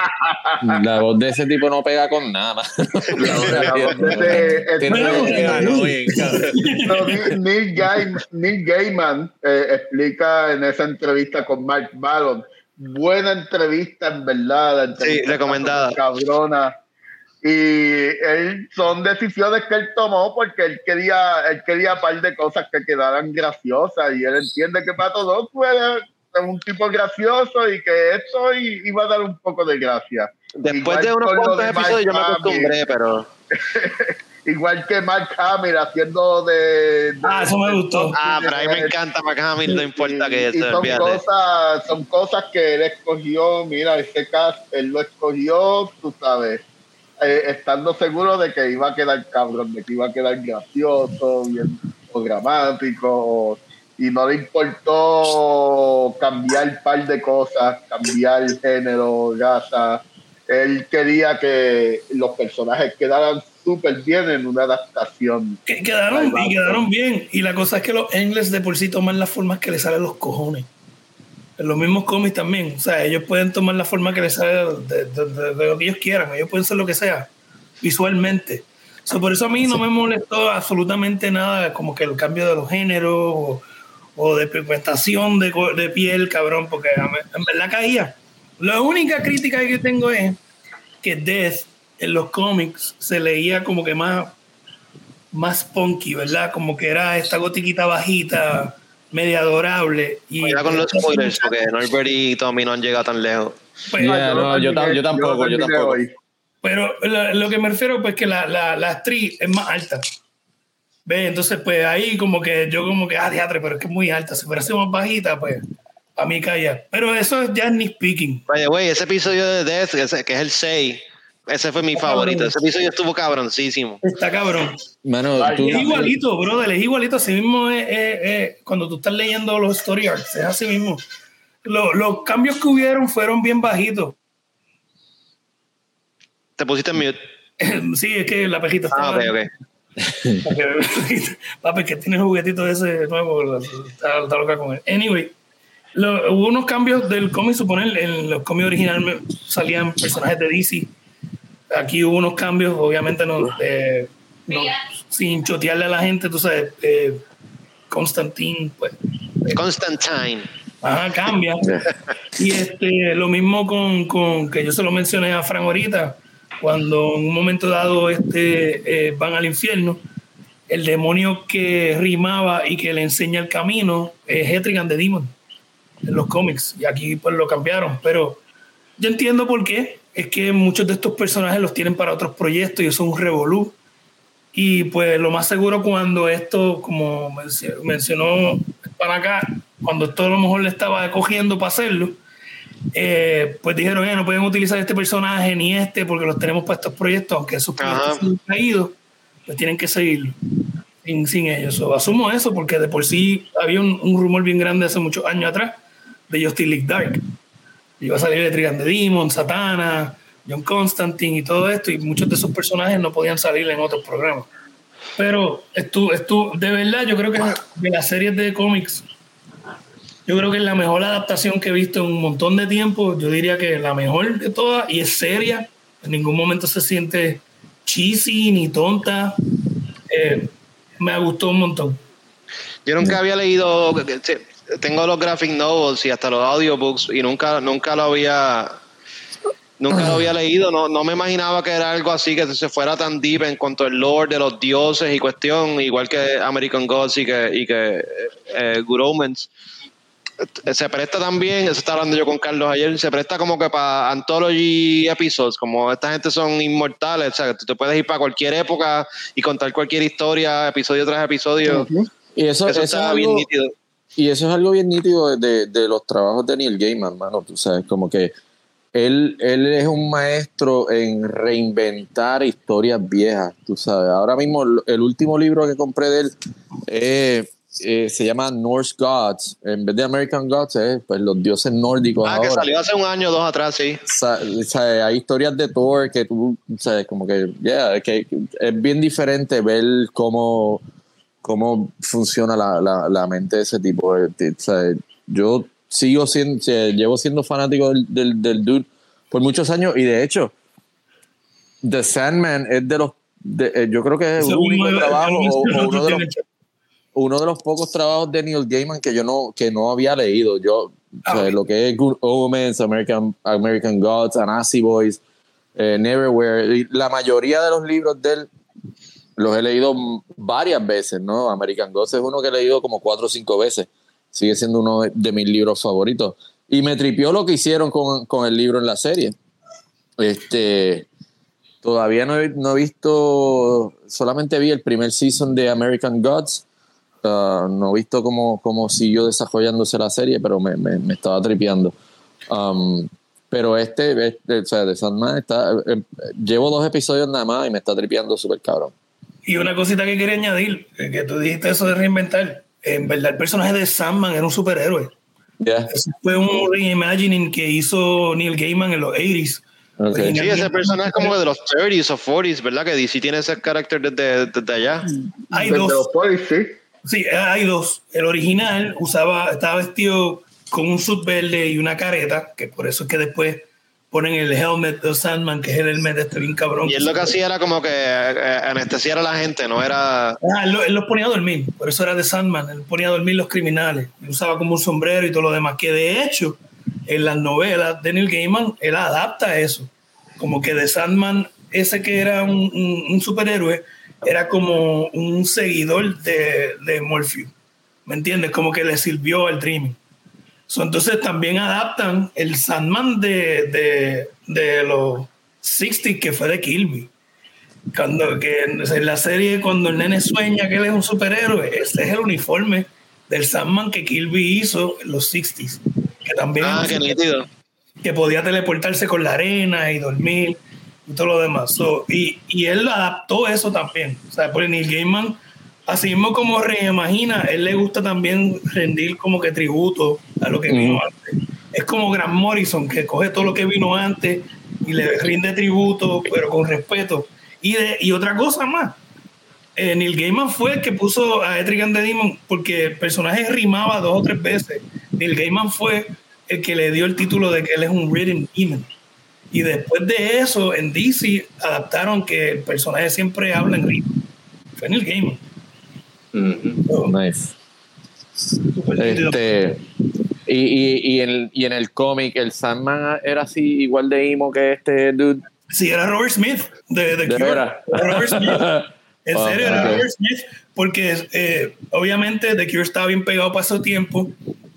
La voz de ese tipo no pega con nada. La voz de ese- Tiene una voz que ganó bien, cabrón. No, Neil, Neil Gaiman, Neil Gaiman, eh, explica en esa entrevista con Mark Ballon. Buena entrevista, en verdad. la entrevista Sí, recomendada. Cabrona. Y él, son decisiones que él tomó porque él quería, él quería un par de cosas que quedaran graciosas y él entiende que Pato Dos puede es un tipo gracioso y que esto iba a dar un poco de gracia. Después Igual de unos cuantos episodios yo me acostumbré, pero... Igual que Mark Hamill haciendo de, de- Ah, eso me gustó. Ah, pero a mí me encanta Mark Hamill, no importa que y eso, son cosas, son cosas que él escogió, mira, este cast, él lo escogió, tú sabes, eh, estando seguro de que iba a quedar cabrón, de que iba a quedar gracioso, bien o dramático, y no le importó cambiar un par de cosas, cambiar género, raza. Él quería que los personajes quedaran súper bien en una adaptación. Que quedaron, y quedaron bien. Y la cosa es que los Engles de por sí toman las formas que les salen los cojones. En los mismos cómics también. O sea, ellos pueden tomar la forma que les sale de, de- de- de lo que ellos quieran. Ellos pueden ser lo que sea, visualmente. So, por eso a mí no me molestó absolutamente nada, como que el cambio de los géneros o, o de pigmentación de, de piel, cabrón, porque en verdad caía. La única crítica que tengo es que Death en los cómics se leía como que más más punky, ¿verdad? Como que era esta gotiquita bajita, media adorable. Y con los spoilers, porque Norbert y Tommy no han llegado tan lejos. Pues, Yeah, no, yo tam- yo tampoco, yo tampoco. Pero lo, lo que me refiero, pues que la, la, la actriz es más alta. ¿Ves? Entonces, pues ahí como que yo como que, ah, teatro, pero es que es muy alta. Si fuera sido más bajita, pues a mí caía. Pero eso ya es ni speaking. Vaya, güey, ese episodio de Death, que es el 6, ese fue mi favorito. Ese episodio estuvo cabroncísimo. Está cabrón. Mano, tú- Es igualito, brother, es igualito. Así mismo es, es- es cuando tú estás leyendo los story arcs, es así mismo. Lo- los cambios que hubieron fueron bien bajitos. Te pusiste en mute. Sí, es que la pejita está. Ah, ok, ok. Papi, que tiene el juguetito ese nuevo, está, está loca con él. Anyway, lo- hubo unos cambios del cómic, suponer, en los cómics originales salían personajes de DC. Aquí hubo unos cambios, obviamente, no, eh, no- sin chotearle a la gente, tú sabes, eh, Constantine, pues, Constantine. ajá, cambia. Y este, lo mismo con, con que yo se lo mencioné a Fran ahorita, cuando en un momento dado este, eh, van al infierno, el demonio que rimaba y que le enseña el camino es Etrigan de Demon en los cómics. Y aquí pues lo cambiaron, pero yo entiendo por qué. Es que muchos de estos personajes los tienen para otros proyectos y eso es un revolú. Y pues lo más seguro cuando esto, como mencio- mencionó para acá, cuando esto a lo mejor le estaba cogiendo para hacerlo, eh, pues dijeron, "Eh, no pueden utilizar este personaje ni este porque los tenemos para estos proyectos, aunque esos proyectos se han caído, pues tienen que seguir sin, sin ellos. So, asumo eso porque de por sí había un, un rumor bien grande hace muchos años atrás de Justice League Dark. Iba a salir de Trigan de Demon, Satana, John Constantine y todo esto, y muchos de esos personajes no podían salir en otros programas. Pero esto, esto, de verdad, yo creo que de las series de cómics, yo creo que es la mejor adaptación que he visto en un montón de tiempo. Yo diría que la mejor de todas y es seria. En ningún momento se siente cheesy ni tonta. Eh, me gustó un montón. Yo nunca había leído, tengo los graphic novels y hasta los audiobooks y nunca, nunca lo había, nunca lo había leído. No, no me imaginaba que era algo así que se fuera tan deep en cuanto al lore de los dioses y cuestión, igual que American Gods y que, y que eh, Good Omens. Eh, Se presta también, eso estaba hablando yo con Carlos ayer, se presta como que para anthology episodes, como esta gente son inmortales, o sea, que tú te puedes ir para cualquier época y contar cualquier historia, episodio tras episodio. y eso, Eso eso es está bien algo- nítido. Y eso es algo bien nítido de, de los trabajos de Neil Gaiman, mano. Tú sabes, como que él, él es un maestro en reinventar historias viejas, tú sabes. Ahora mismo, el último libro que compré de él es eh, se llama Norse Gods. En vez de American Gods, es pues los dioses nórdicos. Ah, que ahora. salió hace un año o dos atrás, sí. Sa- sea, hay historias de Thor que tú, sabes, como que, yeah, que es bien diferente ver cómo, cómo funciona la, la, la mente de ese tipo. Eh, O sea, yo sigo siendo, llevo siendo fanático del, del, del dude por muchos años y de hecho, The Sandman es de los, de- eh, yo creo que es el único trabajo o, uno de los uno de los pocos trabajos de Neil Gaiman que yo no, que no había leído. Yo, o sea, Ah. lo que es Good Omens, American, American Gods, Anansi Boys, eh, Neverwhere, la mayoría de los libros de él los he leído varias veces, ¿no? American Gods es uno que he leído como cuatro o cinco veces. Sigue siendo uno de mis libros favoritos. Y me tripió lo que hicieron con, con el libro en la serie. Este, todavía no he, no he visto, solamente vi el primer season de American Gods. Uh, no he visto cómo, cómo siguió desarrollándose la serie, pero me, me, me estaba tripeando. Um, pero este, este, o sea, de Sandman está. eh, llevo dos episodios nada más y me está tripeando súper cabrón. Y una cosita que quería añadir, eh, que tú dijiste eso de reinventar. En verdad, el personaje de Sandman era un superhéroe. Ya, Eso fue un reimagining que hizo Neil Gaiman en los 80s. ok. Sí, ese personaje es como de los 30s o 40s, ¿verdad? Que DC tiene ese carácter desde, desde allá. Hay Desde dos. los Polis, sí. Sí, hay dos. El original usaba, estaba vestido con un suit verde y una careta, que por eso es que después ponen el helmet de Sandman, que es el helmet este bien cabrón. Y él lo que hacía era como que eh, anestesiar a la gente, no era... Ah, él, él los ponía a dormir, por eso era de Sandman, él ponía a dormir los criminales, él usaba como un sombrero y todo lo demás, que de hecho en las novelas de Neil Gaiman, él adapta eso, como que de Sandman, ese que era un, un- un superhéroe, era como un seguidor de, de Morpheus, ¿me entiendes? Como que le sirvió el Dreaming. So, entonces también adaptan el Sandman de, de, de los 60 que fue de Kirby. Cuando que en la serie, cuando el nene sueña que él es un superhéroe, ese es el uniforme del Sandman que Kirby hizo en los 60s. Que también Ah, qué nítido. que podía teleportarse con la arena y dormir y todo lo demás. So, y, y él adaptó eso también. O sea, por Neil Gaiman, así mismo como reimagina, él le gusta también rendir como que tributo a lo que vino antes. Es como Grant Morrison, que coge todo lo que vino antes y le rinde tributo, pero con respeto. Y, de, y otra cosa más, eh, Neil Gaiman fue el que puso a Etrigan the Demon porque el personaje rimaba dos o tres veces. Neil Gaiman fue el que le dio el título de que él es un written demon. Y después de eso, en DC adaptaron que el personaje siempre habla en rima. Fue Neil Gaiman. Nice. Este, y, y, y, en, y en el cómic, el Sandman era así igual de emo que este dude. Sí, era Robert Smith de, The De Cure. Era Robert Smith. En Ah, serio, era. Robert Smith, porque eh, obviamente The Cure estaba bien pegado para ese tiempo.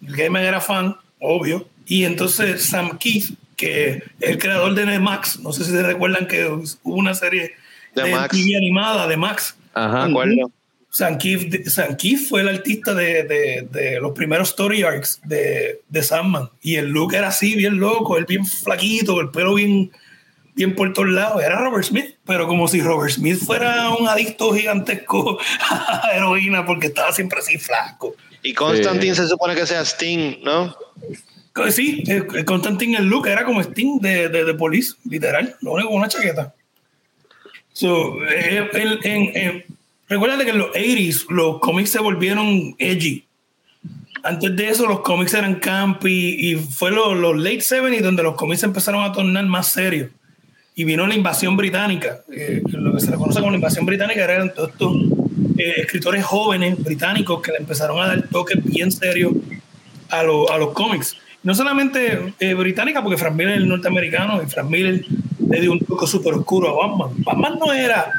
El Gaiman era fan, obvio. Y entonces Sam Keith, que es el creador de The Max, no sé si se recuerdan que hubo una serie De de, Max. TV animada de Max. Ajá. Me acuerdo. Sam Keith fue el artista de, de- de los primeros story arcs de, de Sandman. Y el look era así, bien loco, él bien flaquito, el pelo bien, bien por todos lados. Era Robert Smith, pero como si Robert Smith fuera un adicto gigantesco a heroína porque estaba siempre así flaco. Y Constantine se supone que sea Sting, ¿no? Sí, eh, Constantine el look era como Sting de, de, de Police, literal, lo único con una chaqueta. So, eh, en- en- en- recuérdate que en los 80s los cómics se volvieron edgy. Antes de eso los cómics eran campy y fue los, late 70s donde los cómics se empezaron a tornar más serios. Y vino la invasión británica. eh, lo que se le conoce como la invasión británica eran todos estos eh, escritores jóvenes británicos que le empezaron a dar toques bien serios a, lo- a los cómics. No solamente eh, británica, porque Frank Miller es norteamericano y Frank Miller le dio un toque súper oscuro a Batman. Batman no era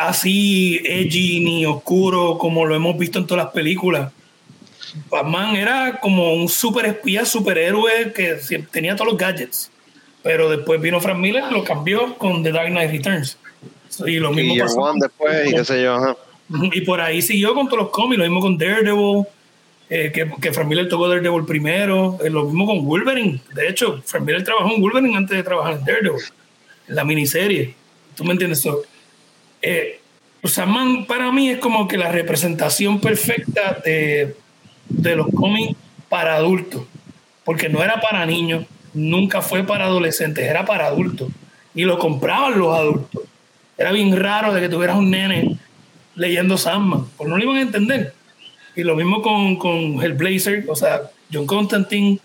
así edgy ni oscuro como lo hemos visto en todas las películas. Batman era como un super espía, superhéroe que tenía todos los gadgets. Pero después vino Frank Miller lo cambió con The Dark Knight Returns. Y lo mismo Y pasó One después, y qué sé yo. ajá. Y por ahí siguió con todos los cómics, lo mismo con Daredevil, eh, que, que Frank Miller tocó Daredevil primero, eh, lo mismo con Wolverine. De hecho, Frank Miller trabajó en Wolverine antes de trabajar en Daredevil, en la miniserie. ¿Tú me entiendes? So, eh, Sandman para mí es como que la representación perfecta de, de los cómics para adultos, porque no era para niños, nunca fue para adolescentes, era para adultos. Y lo compraban los adultos. Era bien raro de que tuvieras un nene leyendo Sandman, pues no lo iban a entender. Y lo mismo con, con Hellblazer, o sea, John Constantine,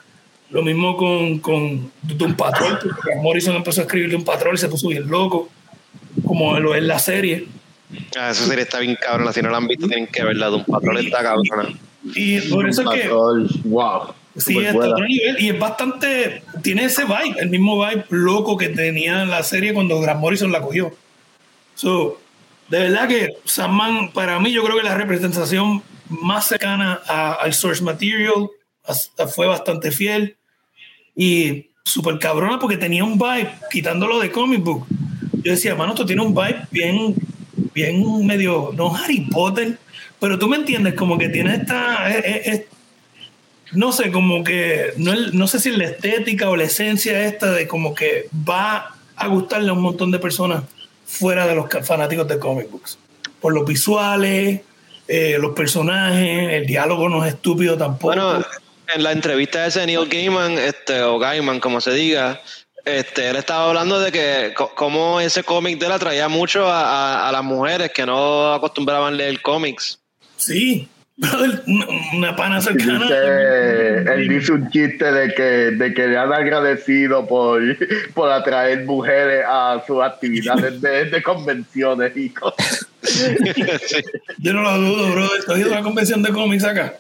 lo mismo con, con Doom Patrol, porque Morrison empezó a escribir Doom Patrol y se puso bien loco, como lo es la serie. Ah, esa serie está bien cabrona. Si no la han visto, tienen que verla. Doom Patrol está cabrona. Y por eso es que wow. Sí, está a otro nivel y es bastante. Tiene ese vibe, el mismo vibe loco que tenía la serie cuando Grant Morrison la cogió. So, de verdad que Sandman, para mí, yo creo que la representación más cercana a- al source material fue bastante fiel y súper cabrona porque tenía un vibe, quitándolo de comic book. Yo decía, mano, esto tiene un vibe bien, bien medio, no Harry Potter, pero tú me entiendes, como que tiene esta. es- es- es- no sé, como que no, no sé si la estética o la esencia esta de como que va a gustarle a un montón de personas fuera de los fanáticos de comic books. Por los visuales, eh, los personajes, el diálogo no es estúpido tampoco. Bueno, en la entrevista de ese Neil Gaiman, este, o Gaiman, como se diga, este, él estaba hablando de que cómo ese cómic de él atraía mucho a, a- a las mujeres que no acostumbraban leer cómics. sí, una, una pana cercana. Dice, él dice un chiste de que, de que le han agradecido por, por atraer mujeres a sus actividades de, de convenciones y cosas. Sí. Yo no lo dudo, bro. ¿Has ido a una convención de cómics acá?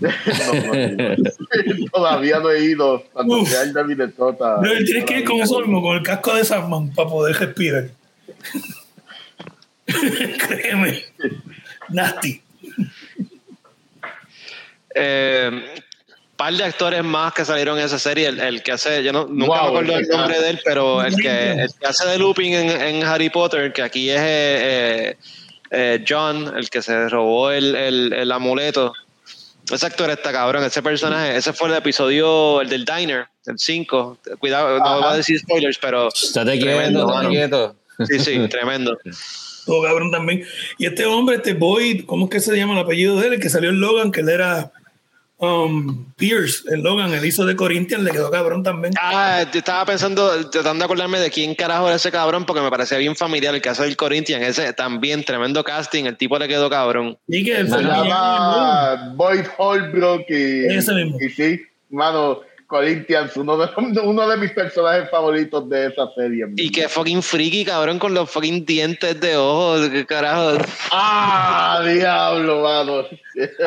No, no, no. Todavía no he ido cuando Uf. de Minnesota. Bro, tienes que ir con eso mismo, con el casco de Sandman, para poder respirar. Créeme. Nasty. Eh, par de actores más que salieron en esa serie. El, el que hace, yo no, nunca Wow, me acuerdo el nombre de él, pero el que, el que hace de Lupin en, en Harry Potter, que aquí es eh, eh, eh, John, el que se robó el, el, el amuleto. Ese actor está cabrón, ese personaje, ese fue el episodio, el del Diner, el 5. Cuidado, no Ajá. voy a decir spoilers, pero Estate Tremendo, quieto, quieto. sí, sí, tremendo. Todo cabrón también. Y este hombre, este Boyd, ¿cómo es que se llama el apellido de él? El que salió en Logan, que él era um, Pierce, el Logan, el hizo de Corinthians, le quedó cabrón también. Ah, yo estaba pensando, tratando de acordarme de quién carajo era ese cabrón, porque me parecía bien familiar el caso del Corinthians. Ese también, tremendo casting, el tipo le quedó cabrón. Y que Se llama Boyd Holbrook y, Ese mismo. y sí, mano, Corinthians, uno de, uno de mis personajes favoritos de esa serie. Y que fucking freaky, cabrón, con los fucking dientes de ojos, qué carajo. ¡Ah, diablo, mano!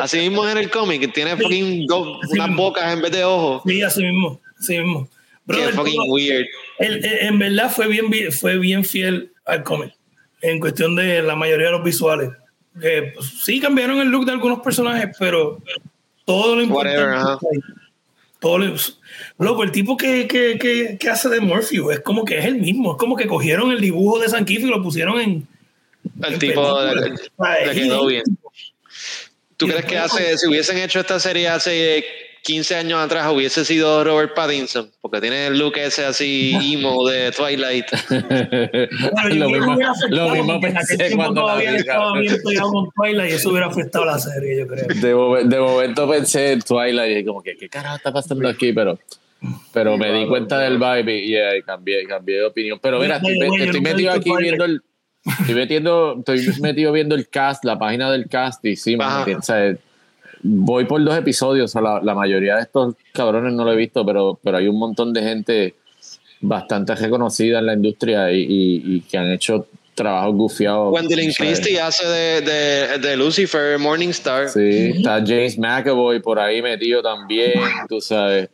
Así mismo en el cómic, tiene fucking dos, unas mismo. bocas en vez de ojos. Sí, así mismo, así mismo. Qué Brother, fucking todo- weird. él- él- en verdad fue bien, fue bien fiel al cómic, en cuestión de la mayoría de los visuales. Que, pues, sí cambiaron el look de algunos personajes, pero todo lo importante Whatever, lo- loco, el tipo que, que, que, que hace de Morpheus es como que es el mismo. Es como que cogieron el dibujo de San y lo pusieron en. El en tipo película. le, Ay, le quedó bien. ¿Tú Y crees que hace, si hubiesen hecho esta serie hace 15 años atrás, hubiese sido Robert Pattinson? Porque tiene el look ese así emo de Twilight. Bueno, lo mismo, lo mismo en pensé cuando la todavía estaba cabrón. bien pegado con Twilight y eso hubiera afectado la serie, yo creo. De, de momento pensé en Twilight y como que, ¿qué carajo está pasando aquí? Pero, pero me di cuenta del vibe y, yeah, y cambié, cambié de opinión. Pero mira, estoy, estoy metido aquí Twilight. viendo el... Estoy, metiendo, estoy metido viendo el cast, la página del cast y sí, metí, o sea, voy por dos episodios, o sea, la, la mayoría de estos cabrones no lo he visto, pero, pero hay un montón de gente bastante reconocida en la industria y, y- y que han hecho trabajos gufiados. Sea, Christie hace de, de, de Lucifer, Morningstar. Sí, está James McAvoy por ahí metido también, tú sabes.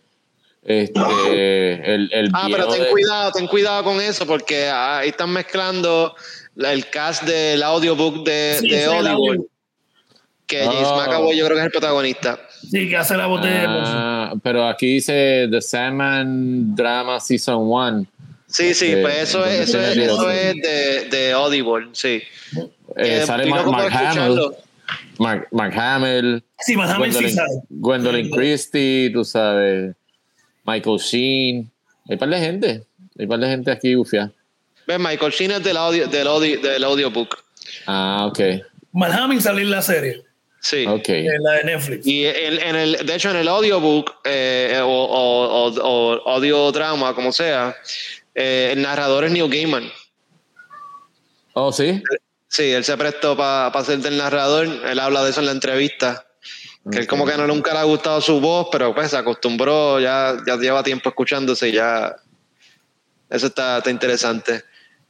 Este, el, el Ah, pero ten de- cuidado, ten cuidado con eso, porque ahí están mezclando la- el cast del audiobook de, Sí, de Audible, que James Oh. McAvoy yo creo que es el protagonista. Sí, que hace la voz de. Ah, pero aquí dice The Sandman Drama Season 1. Sí, sí, Este, pues eso es, eso es, eso de, de Audible, sí. Eh, Que sale Mark, Mark Hamill. Mark, Mark Hamill. Sí, más Hamill sí Gwendolyn, sabe. Gwendolyn Christie, tú sabes. Michael Sheen. Hay un par de gente. Hay un par de gente aquí, ufia. Ves, Michael Sheen es del, audio, del, audio, del audiobook. Ah, ok. Mark Hamill salió en la serie, Sí. En la de Netflix. Y en, en el, de hecho, en el audiobook eh, o, o, o, o audio drama, como sea, eh, el narrador es Neil Gaiman. Oh, sí. Sí, él se prestó para hacer del narrador. Él habla de eso en la entrevista. Que él como que no nunca le ha gustado su voz, pero pues se acostumbró, ya, ya lleva tiempo escuchándose y ya. Eso está, está interesante.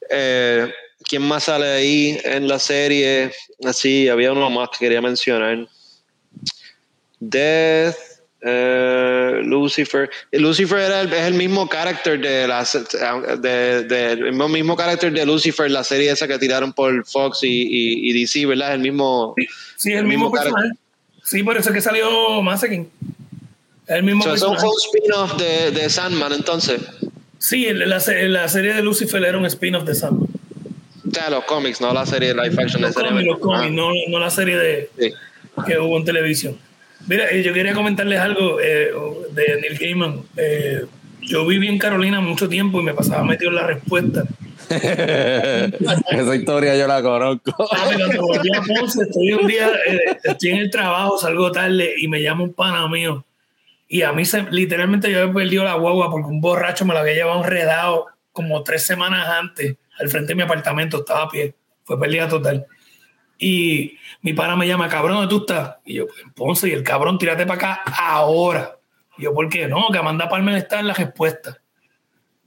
Eh, ¿Quién más sale ahí en la serie? Así, había uno más que quería mencionar. Death, eh, Lucifer. Lucifer era el- es el mismo carácter de la de, de- el mismo, carácter de Lucifer, la serie esa que tiraron por Fox y, y, y DC, ¿verdad? El mismo. Sí, el mismo mismo personaje. Sí, por eso es que salió Masekin. El mismo So, fue un spin-off de, de Sandman, entonces. Sí, la, la serie de Lucifer era un spin-off de Sam. O sea, los cómics, no la serie live action Los cómics, los cómics, Ah, no, no la serie de, sí. que hubo en televisión. Mira, eh, yo quería comentarles algo eh, de Neil Gaiman. Eh, yo viví en Carolina mucho tiempo y me pasaba metido en la respuesta. Esa historia yo la conozco. Papi, cuando volví a Ponce, estoy un día, eh, estoy en el trabajo, salgo tarde y me llama un pana mío. Y a mí se, literalmente yo había perdido la guagua porque un borracho me la había llevado enredado como tres semanas antes al frente de mi apartamento, estaba a pie. Fue pérdida total. Y mi pana me llama, cabrón, ¿dónde tú estás? Y yo, pues en Ponce, y el cabrón, tírate para acá ahora. Y yo, ¿por qué? No, que Amanda Palmer está en la respuesta.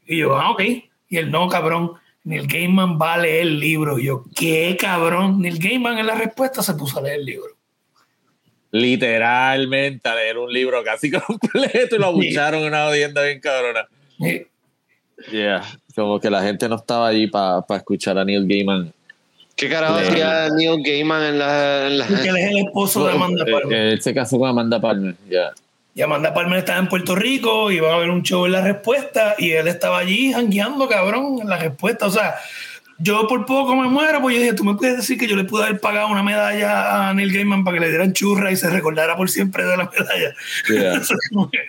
Y yo, ah, ok. Y él, no, cabrón, Neil Gaiman va a leer el libro. Y yo, ¿qué, cabrón? Neil Gaiman en la respuesta se puso a leer el libro. Literalmente a leer un libro casi completo y lo abucharon en una audiencia bien cabrona. Y- Yeah. Como que la gente no estaba allí para escuchar a Neil Gaiman. ¿Qué carajo hacía Neil Gaiman en la. En la Porque él es el esposo de Amanda Eh, Palmer. Él se casó con Amanda Palmer. ya. Y Amanda Palmer estaba en Puerto Rico, iba a haber un show en la respuesta y él estaba allí jangueando, cabrón, en la respuesta. O sea, yo por poco me muero, pues yo dije, tú me puedes decir que yo le pude haber pagado una medalla a Neil Gaiman para que le dieran churra y se recordara por siempre de la medalla. Yeah. Eso es como que-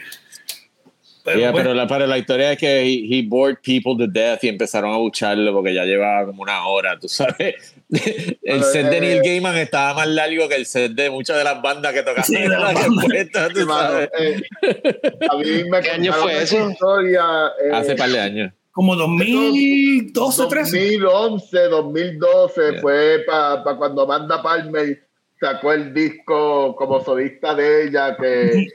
Pero, Yeah, bueno, pero, la, pero la historia es que he, he bored people to death y empezaron a bucharlo porque ya llevaba como una hora, tú sabes. El set de eh, Neil Gaiman estaba más largo que el set de muchas de las bandas que tocaban Sí, la tú sabes. eh, a mí me ¿Qué año fue eso? Historia, eh, Hace par de años. como 2012, 13. 2011, 2012 Yeah. fue para cuando Amanda Palmer sacó el disco como solista de ella, que,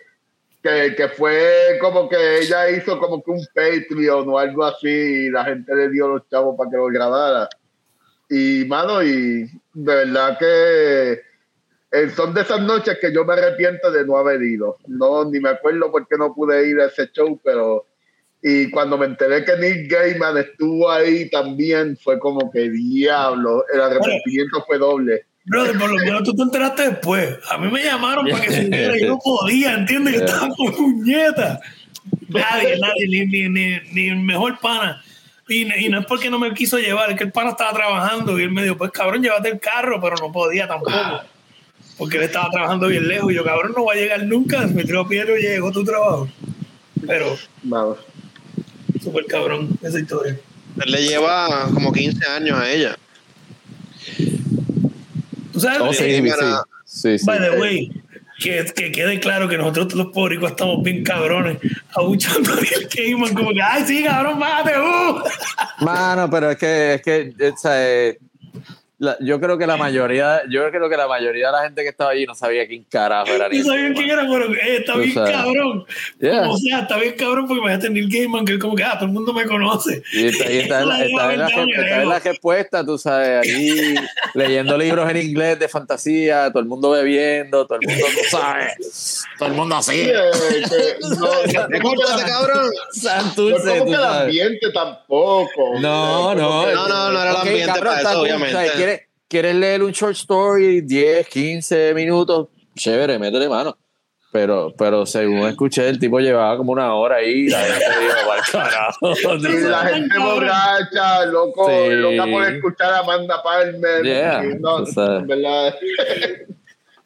que, que fue como que ella hizo como que un Patreon o algo así, y la gente le dio los chavos para que lo grabara. Y, mano, y de verdad que eh, son de esas noches que yo me arrepiento de no haber ido. No, ni me acuerdo por qué no pude ir a ese show, pero y cuando me enteré que Nick Gaiman estuvo ahí también, fue como que diablo, el arrepentimiento fue doble. Brother, por lo menos tú te enteraste después. A mí me llamaron para que subiera y yo no podía, ¿entiendes? Yo estaba con puñeta. Nadie, nadie, ni, ni, ni, ni el mejor pana. Y, y no es porque no me quiso llevar, es que el pana estaba trabajando y él me dijo, pues cabrón, llévate el carro, pero no podía tampoco. Porque él estaba trabajando bien lejos y yo, cabrón, no va a llegar nunca. Me tiró piedra y llegó tu trabajo. Pero, Vamos. súper cabrón esa historia. Él le lleva como 15 años a ella. ¿Tú sabes? Oh, sí, sí, para- sí, sí. By the way, que, que quede claro que nosotros los pobres estamos bien cabrones, abuchando a Neil Gaiman como que, ay, sí, cabrón, bájate, uh". Mano, pero es que, es que o sea, eh, la- yo creo que la mayoría, yo creo que la mayoría de la gente que estaba allí no sabía quién carajo era No sabían quién era, pero eh, está bien sabes. cabrón. Yeah. O sea, está bien cabrón porque imagínate Neil Gaiman, que es como que, ah, todo el mundo me conoce. Y está, y está la, está en la- está en la respuesta, tú sabes, allí leyendo libros en inglés de fantasía, todo el mundo bebiendo, todo el mundo, tú sabes, todo el mundo así. Sí, eh, que no, no cabrón. no es Santurce, como tú que el ambiente tampoco. No, no. No, no, no era el ambiente cabrón, para eso, obviamente. ¿Quieres, ¿Quieres leer un short story, 10, 15 minutos? Chévere, métele mano. Pero, pero según escuché, el tipo llevaba como una hora ahí. La gente dijo, "Vale, carajo". Y la gente borracha, loco, Sí. loca por escuchar a Amanda Palmer. Yeah, y no, o sea. en verdad.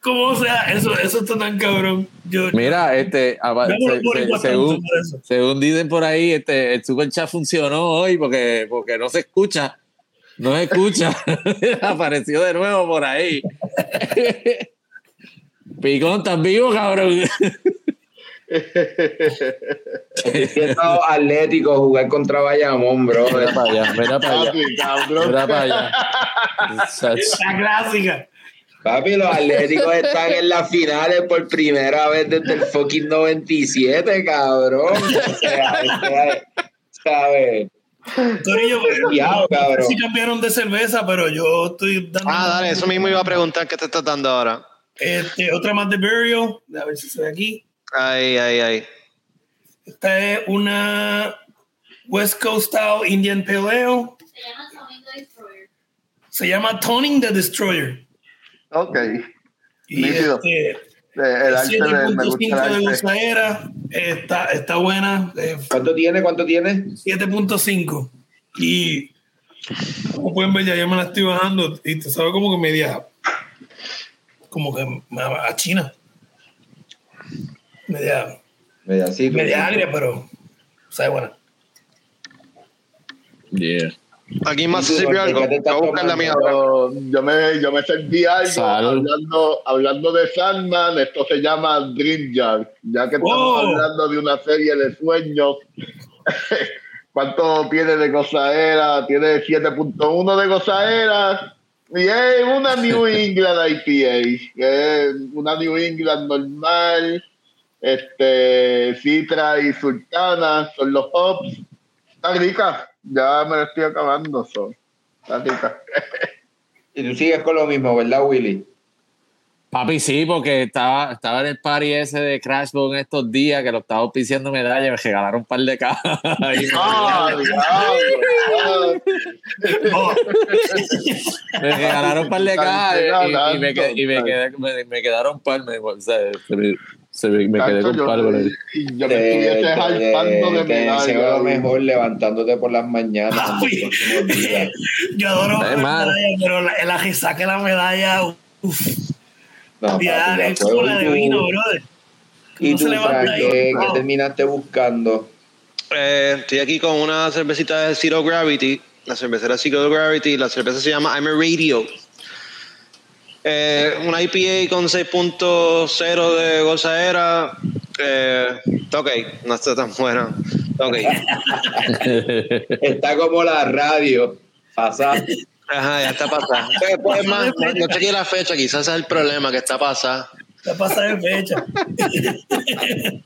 Como sea, eso, eso está tan cabrón. Yo, Mira, este, yo se- se- según, tanto por eso. según dicen por ahí, este, el super chat funcionó hoy porque, porque no se escucha. No se escucha. Apareció de nuevo por ahí. Picón, ¿estás vivo, cabrón? Estaba atlético jugar contra Bayamón, bro. Mira para allá, mira para allá. Mira para. La clásica. Papi, los atléticos están en las finales por primera vez desde el fucking 97, cabrón. O sea, o sea, ¿sabes? Corillo, cabrón. sí cambiaron de cerveza, pero yo estoy dando Ah, dale, eso mismo iba a preguntar qué te estás dando ahora. este, otra más de Burial. A ver si se ve aquí. Ay, ay, ay. Esta es una West Coast Style Indian Pale Ale. Se llama Tommy the Destroyer. Se llama Toning the Destroyer. Ok. Y este, El arte de, me 7.5 gusta de el arte. gozadera. Está, está buena. eh, ¿Cuánto tiene? ¿Cuánto tiene? 7.5. Y como pueden ver, ya yo me la estoy bajando. Y te sabe como que media. Como que me- a China. Media, Media, sí, media agria, pero sabe buena. Yeah. ¿Aquí más se ¿Y tú, sirvió Jorge, algo? la mía. Yo, me, yo me serví algo Salud. hablando, hablando de Sandman, esto se llama Dream Jar, ya que estamos Oh. hablando de una serie de sueños. ¿Cuánto tiene de gozaera? Tiene 7.1 de gozaera. Y es una New England IPA, es una New England normal. Este, Citra y Sultana son los hops. Está rica, ya me la estoy acabando. Son. Y tú sigues con lo mismo, ¿verdad, Willy? Papi, sí, porque estaba, estaba en el party ese de Crashbone estos días que lo estaba auspiciando medalla y me regalaron un par de cajas. Me- ¡Ah, diablo! Me regalaron un par de cajas y, y me, qued- y me, Tanto, quedé- me, me quedaron par. Me, o sea, se me, me, quedé con y yo me estuviese jalpando de te medalla. lo mejor levantándote por las mañanas yo adoro medalla, pero la, la que saque la medalla, uf, No, ya, es como la de ¿Y tú- vino, brother. ¿Y No tú, se qué, terminaste buscando? Eh, estoy aquí con una cervecita de Zero Gravity. La cervecera Zero Gravity. La cerveza se llama I'm a Radio. Eh, una IPA con 6.0 de gozadera. Eh, está ok, no está tan buena. Está ok. Está como la radio. Pasada. Ajá, ya está pasada. Eh, pues, más, no, chequeé la fecha, quizás ese es el problema que está pasada. Ya pasa de fecha.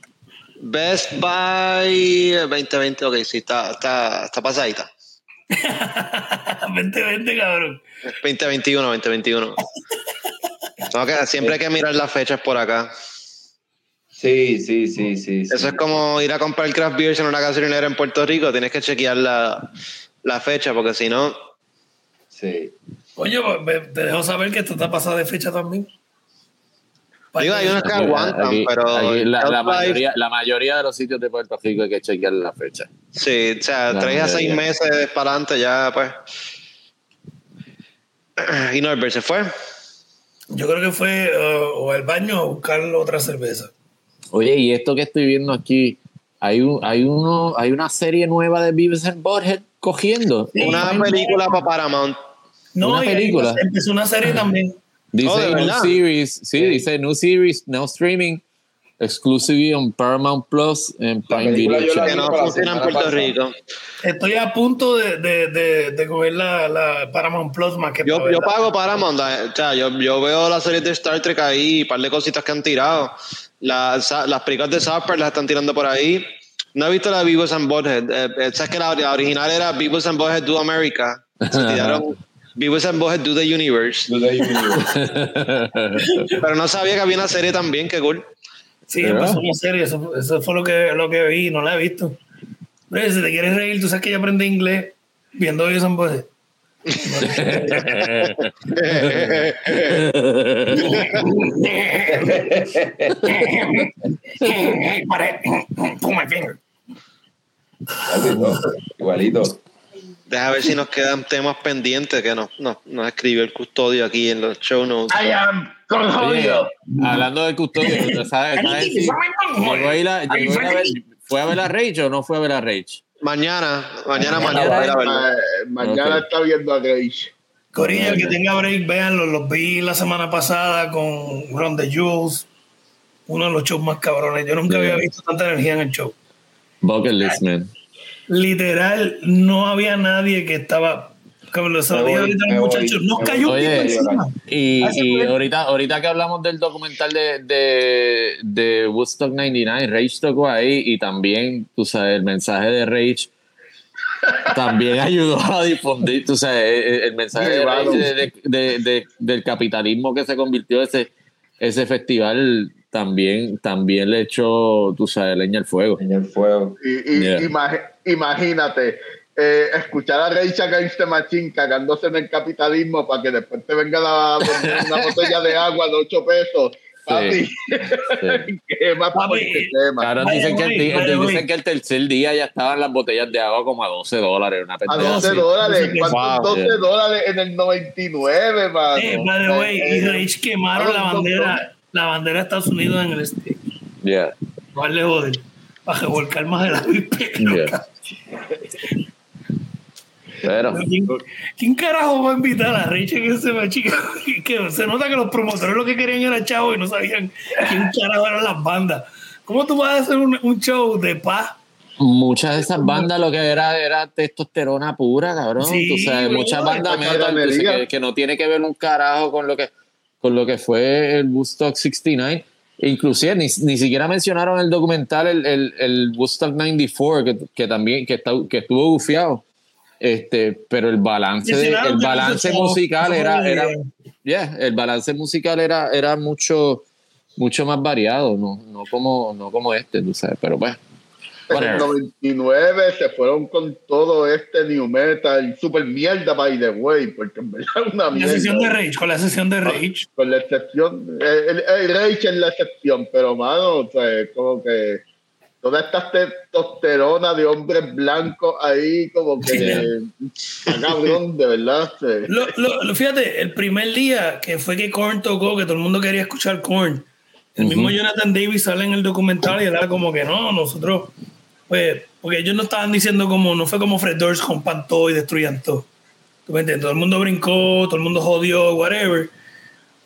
Best Buy 2020, ok, sí, está, está, está pasadita. 2020, cabrón. 2021, 2021. Tengo que- siempre hay que mirar las fechas por acá. Sí, sí, sí, sí. sí. Eso es como ir a comprar craft beers en una gasolinera en Puerto Rico. Tienes que chequear la, la fecha porque si no, Sí. Coño, pues, te dejo saber que esto está pasada de fecha también. digo, hay unos que aguantan, Aquí- pero aquí la, mayoría, la mayoría de los sitios de Puerto Rico hay que chequear la fecha. Sí, o sea, La tres a seis meses para adelante ya, pues. Y Norbert se fue. Yo creo que fue uh, o al baño a buscar otra cerveza. Oye, y esto que estoy viendo aquí, hay, un, hay, uno, hay una serie nueva de Beavis and Butthead cogiendo. Sí. Una película para Paramount. No, Una película. Empezó una serie también. Dice Oh, ¿de new series, sí, dice new series, now streaming, exclusively on Paramount Plus and La Prime Video la Que no la funciona en Puerto. Rico. Estoy a punto de, de, de, de coger la, la Paramount Plus más que Yo, para yo pago Paramount. eh, O sea, yo, yo veo las series de Star Trek ahí, un par de cositas que han tirado. Las, las películas de Park las están tirando por ahí. No he visto la Beavis and Butthead. Eh, eh, ¿Sabes que la, la original era Beavis and Butthead Do America? Se tiraron Beavis and Butthead Do the Universe. Pero no sabía que había una serie también, qué cool. Sí, ¿Verdad? empezó una serie. Eso, eso fue lo que, lo que vi, no la he visto. Oye, si te quieres reír, tú sabes que yo aprendí inglés viendo eso en voz. Pull my finger. Igualito. Deja ver si nos quedan temas pendientes que nos, nos, nos escribió el custodio aquí en los show notes. I am Cornholio. hablando del custodio, ¿sabes? ¿sabes si llegó a ir a- llegó a ir a ver- ¿Fue a ver a Rage o no fue a ver a Rage? Mañana, mañana, Mañana mañana. está viendo a Rage. Corillo, el que tenga break, véanlo. Los vi la semana pasada con Ron the Jules. Uno de los shows más cabrones. Yo nunca había visto tanta energía en el show. Bucket list, man. Literal, no había nadie que estaba. Como lo Me sabía voy, ahorita los muchachos, nos cayó Oye, encima. Y, Ah, y fue. ahorita, ahorita que hablamos del documental de, de, de Woodstock 99, Rage tocó ahí y también, tú sabes, el mensaje de Rage también ayudó a difundir, tú sabes, el, el mensaje de. Rage de- de- de- de- del capitalismo que se convirtió ese, ese festival también, también le echó, tú sabes, leña al fuego. En el fuego. Y, y- Yeah. imagi- imagínate, eh, escuchar a Rage Against the Machine cagándose en el capitalismo para que después te venga la, una botella de agua de 8 pesos. Papi, Sí. qué más Papi, porque tema. Claro, dicen que, el, vaya, dicen que el tercer día ya estaban las botellas de agua como a 12 dólares. Una A pendeja 12 así. dólares. Wow. ¿Cuántos 12 Yeah. dólares en el 99, mano? Eh, by the way, y Eh, Rage quemaron la bandera, la bandera de Estados Unidos en el este. Yeah, Vale, joder. Para revolcar más de la yeah. Pero, ¿Quién, quién carajo va a invitar a Rage en ese machica? Que se nota que los promotores lo que querían era chavo y no sabían quién carajo eran las bandas. ¿Cómo tú vas a hacer un, un show de paz? muchas de esas bandas lo que era era testosterona pura, cabrón. Sí, tú sabes, muchas bandas metal que, que no tiene que ver un carajo con lo que con lo que fue el Woodstock 69. Inclusive ni, ni siquiera mencionaron el documental el, el, el Woodstock 94 que, que también que, está, que estuvo bufiado. Este, pero el balance de- el balance musical era, la era idea. yeah, el balance musical era, era mucho mucho más variado, no, no como no como este, tú sabes, pero pues En el whatever. 99 se fueron con todo este new metal, super mierda, by the way, porque en verdad una La mierda. sesión de Rage, con la sesión de Rage. Con la excepción, eh, el, el Rage es la excepción, pero mano, o sea, como que toda esta testosterona de hombres blancos ahí, como que está cabrón, de verdad. sí. Lo, lo- lo- fíjate, el primer día que fue que Korn tocó, que todo el mundo quería escuchar Korn, el mismo Jonathan Davis sale en el documental y era como que no, nosotros, pues, porque ellos no estaban diciendo como, no fue como Fred Durst con todo y destruían todo. ¿Tú me entiendes? Todo el mundo brincó, todo el mundo jodió, whatever.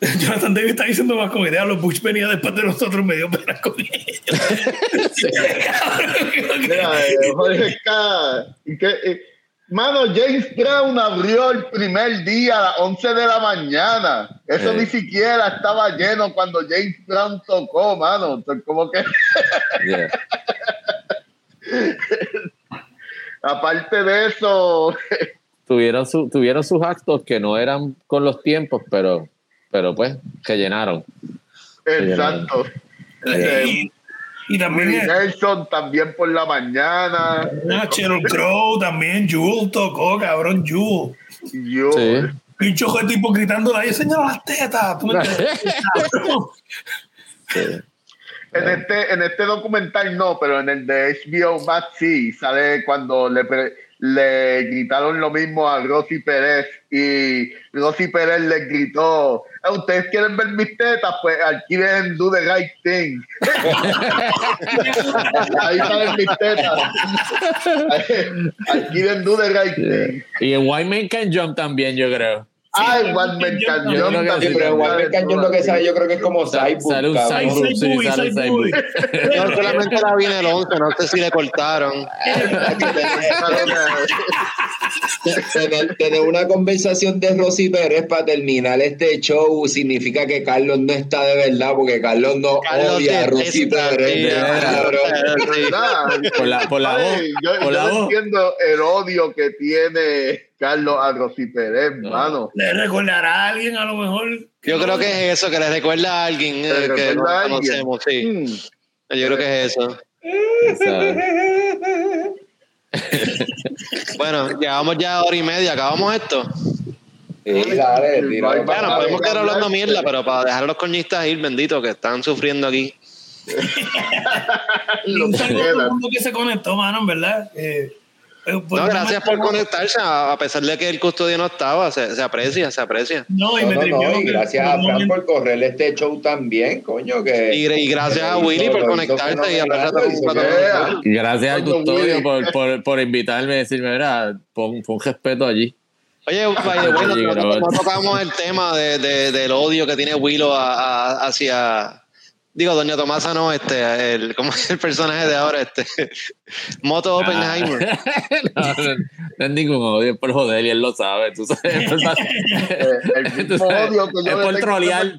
Jonathan Davis está diciendo más como idea, los Bush venía después de nosotros, me dio pena con ellos. Mira, eh, Jorge K. ¿y qué, eh, Mano, James Brown abrió el primer día a las 11 de la mañana. Eso Eh. ni siquiera estaba lleno cuando James Brown tocó, mano. Entonces, como que, Yeah. aparte de eso, tuvieron, su, tuvieron sus actos que no eran con los tiempos, pero, pero pues, que llenaron. exacto. y, y también Willie Nelson también por la mañana. ah, Cheryl Crow, también Jewel tocó, cabrón, Jewel. Yo, Sí. Pincho de tipo gritando ahí, señora las tetas. En este, en este documental no, pero en el de HBO Max sí, sale cuando le, pre- le gritaron lo mismo a Rosy Pérez y Rosy Pérez le gritó, "Ah, ¿ustedes quieren ver mis tetas? Pues alquilen Do the Right Thing. Ahí salen mis tetas. alquilen Do the Right Thing. Y en White Man Can Jump también, yo creo. Yo creo que Sí, sí, pero igual me cañón lo que sabe, yo creo que es como Sale Cyborg. Side Cyborg, sí, booby. Yo solamente la vi en el 11, no sé si le cortaron. tener, tener una conversación de Rosy Pérez para terminar este show significa que Carlos no está de verdad, porque Carlos no Carlos odia a Rosy Pérez. Por la, voz. Yo, no entiendo el odio que tiene Carlos a Rosy Pérez, No. mano. Le recordará a alguien a lo mejor. Yo creo que es eso, que le recuerda a alguien eh, Le que no recuerda a alguien. conocemos, sí. Mm. Yo creo que es eso. Bueno, llevamos ya hora y media, acabamos esto. Sí, dale, tira. Bueno, podemos quedar hablando mierda, pero para dejar a los coñistas ir, bendito, que están sufriendo aquí. Lo Un que saludo a todo el queda. mundo que se conectó, mano, en verdad. Eh, No, un gracias por conectarse, a pesar de que el custodio no estaba, se, se aprecia, se aprecia. No, y No, me no, no, y gracias a Fran por correr este show también, coño, que... Y, y gracias a Willy por conectarse y hablar fenomenal. Gracias al custodio por, por, por invitarme y decirme, mira, pon, pon respeto allí. Oye, vaya, bueno, no, no tocamos el tema de, de- del odio que tiene Willow a- a- hacia. Digo, Doña Tomasa no, este, el, ¿cómo es el personaje de ahora? Este, Moto Oppenheimer. no, no, no es ningún odio, es por joder y él lo sabe, tú sabes. El Tú mismo sabes, odio que yo es por trolear,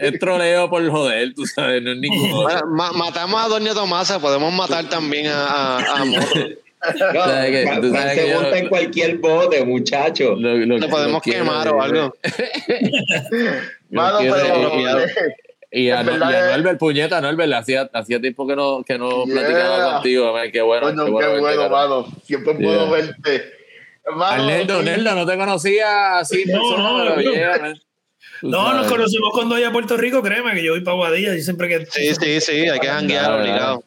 es troleo por joder, tú sabes, no es ningún odio. Ma- matamos a Doña Tomasa, podemos matar también a, a, a Moto. No, sabes que- tú sabes se que yo- monta en cualquier bote, muchacho. Lo- podemos lo quiero, quemar o algo. Mano, pero Y a, no, y a Norbert, puñeta, Norbert, hacía, hacía tiempo que no, que no Yeah. platicaba contigo, man, qué bueno. Coño, qué qué bueno, bueno, verte, carajo. mano. Siempre puedo Yeah. verte. Mano, Al Neldo, sí. Neldo, no te conocía así No, persona, no, pero no. yeah, No, nos conocimos cuando voy a Puerto Rico, créeme que yo voy para Guadilla y siempre que. Sí, sí, sí, hay que janguear obligado.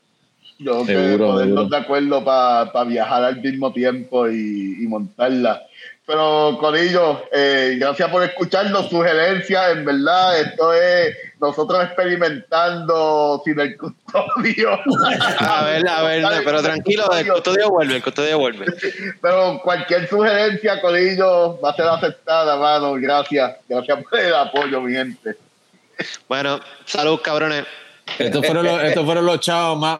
Yo que Seguro, ponernos seguro. de acuerdo para viajar al mismo tiempo y, y montarla. Pero, Corillo, eh, gracias por escucharnos, sugerencias, en verdad, esto es nosotros experimentando sin el custodio. A ver, a ver, no, pero tranquilo, el custodio vuelve, el custodio vuelve. Pero cualquier sugerencia, Corillo, va a ser aceptada, mano. Gracias, gracias por el apoyo, mi gente. Bueno, salud, cabrones. Estos fueron los, estos fueron los chavos más.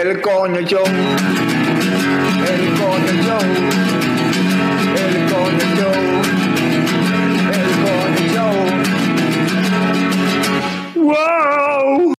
El cono conellón, el cono conellón, el cono conellón, el cono conellón. ¡Wow!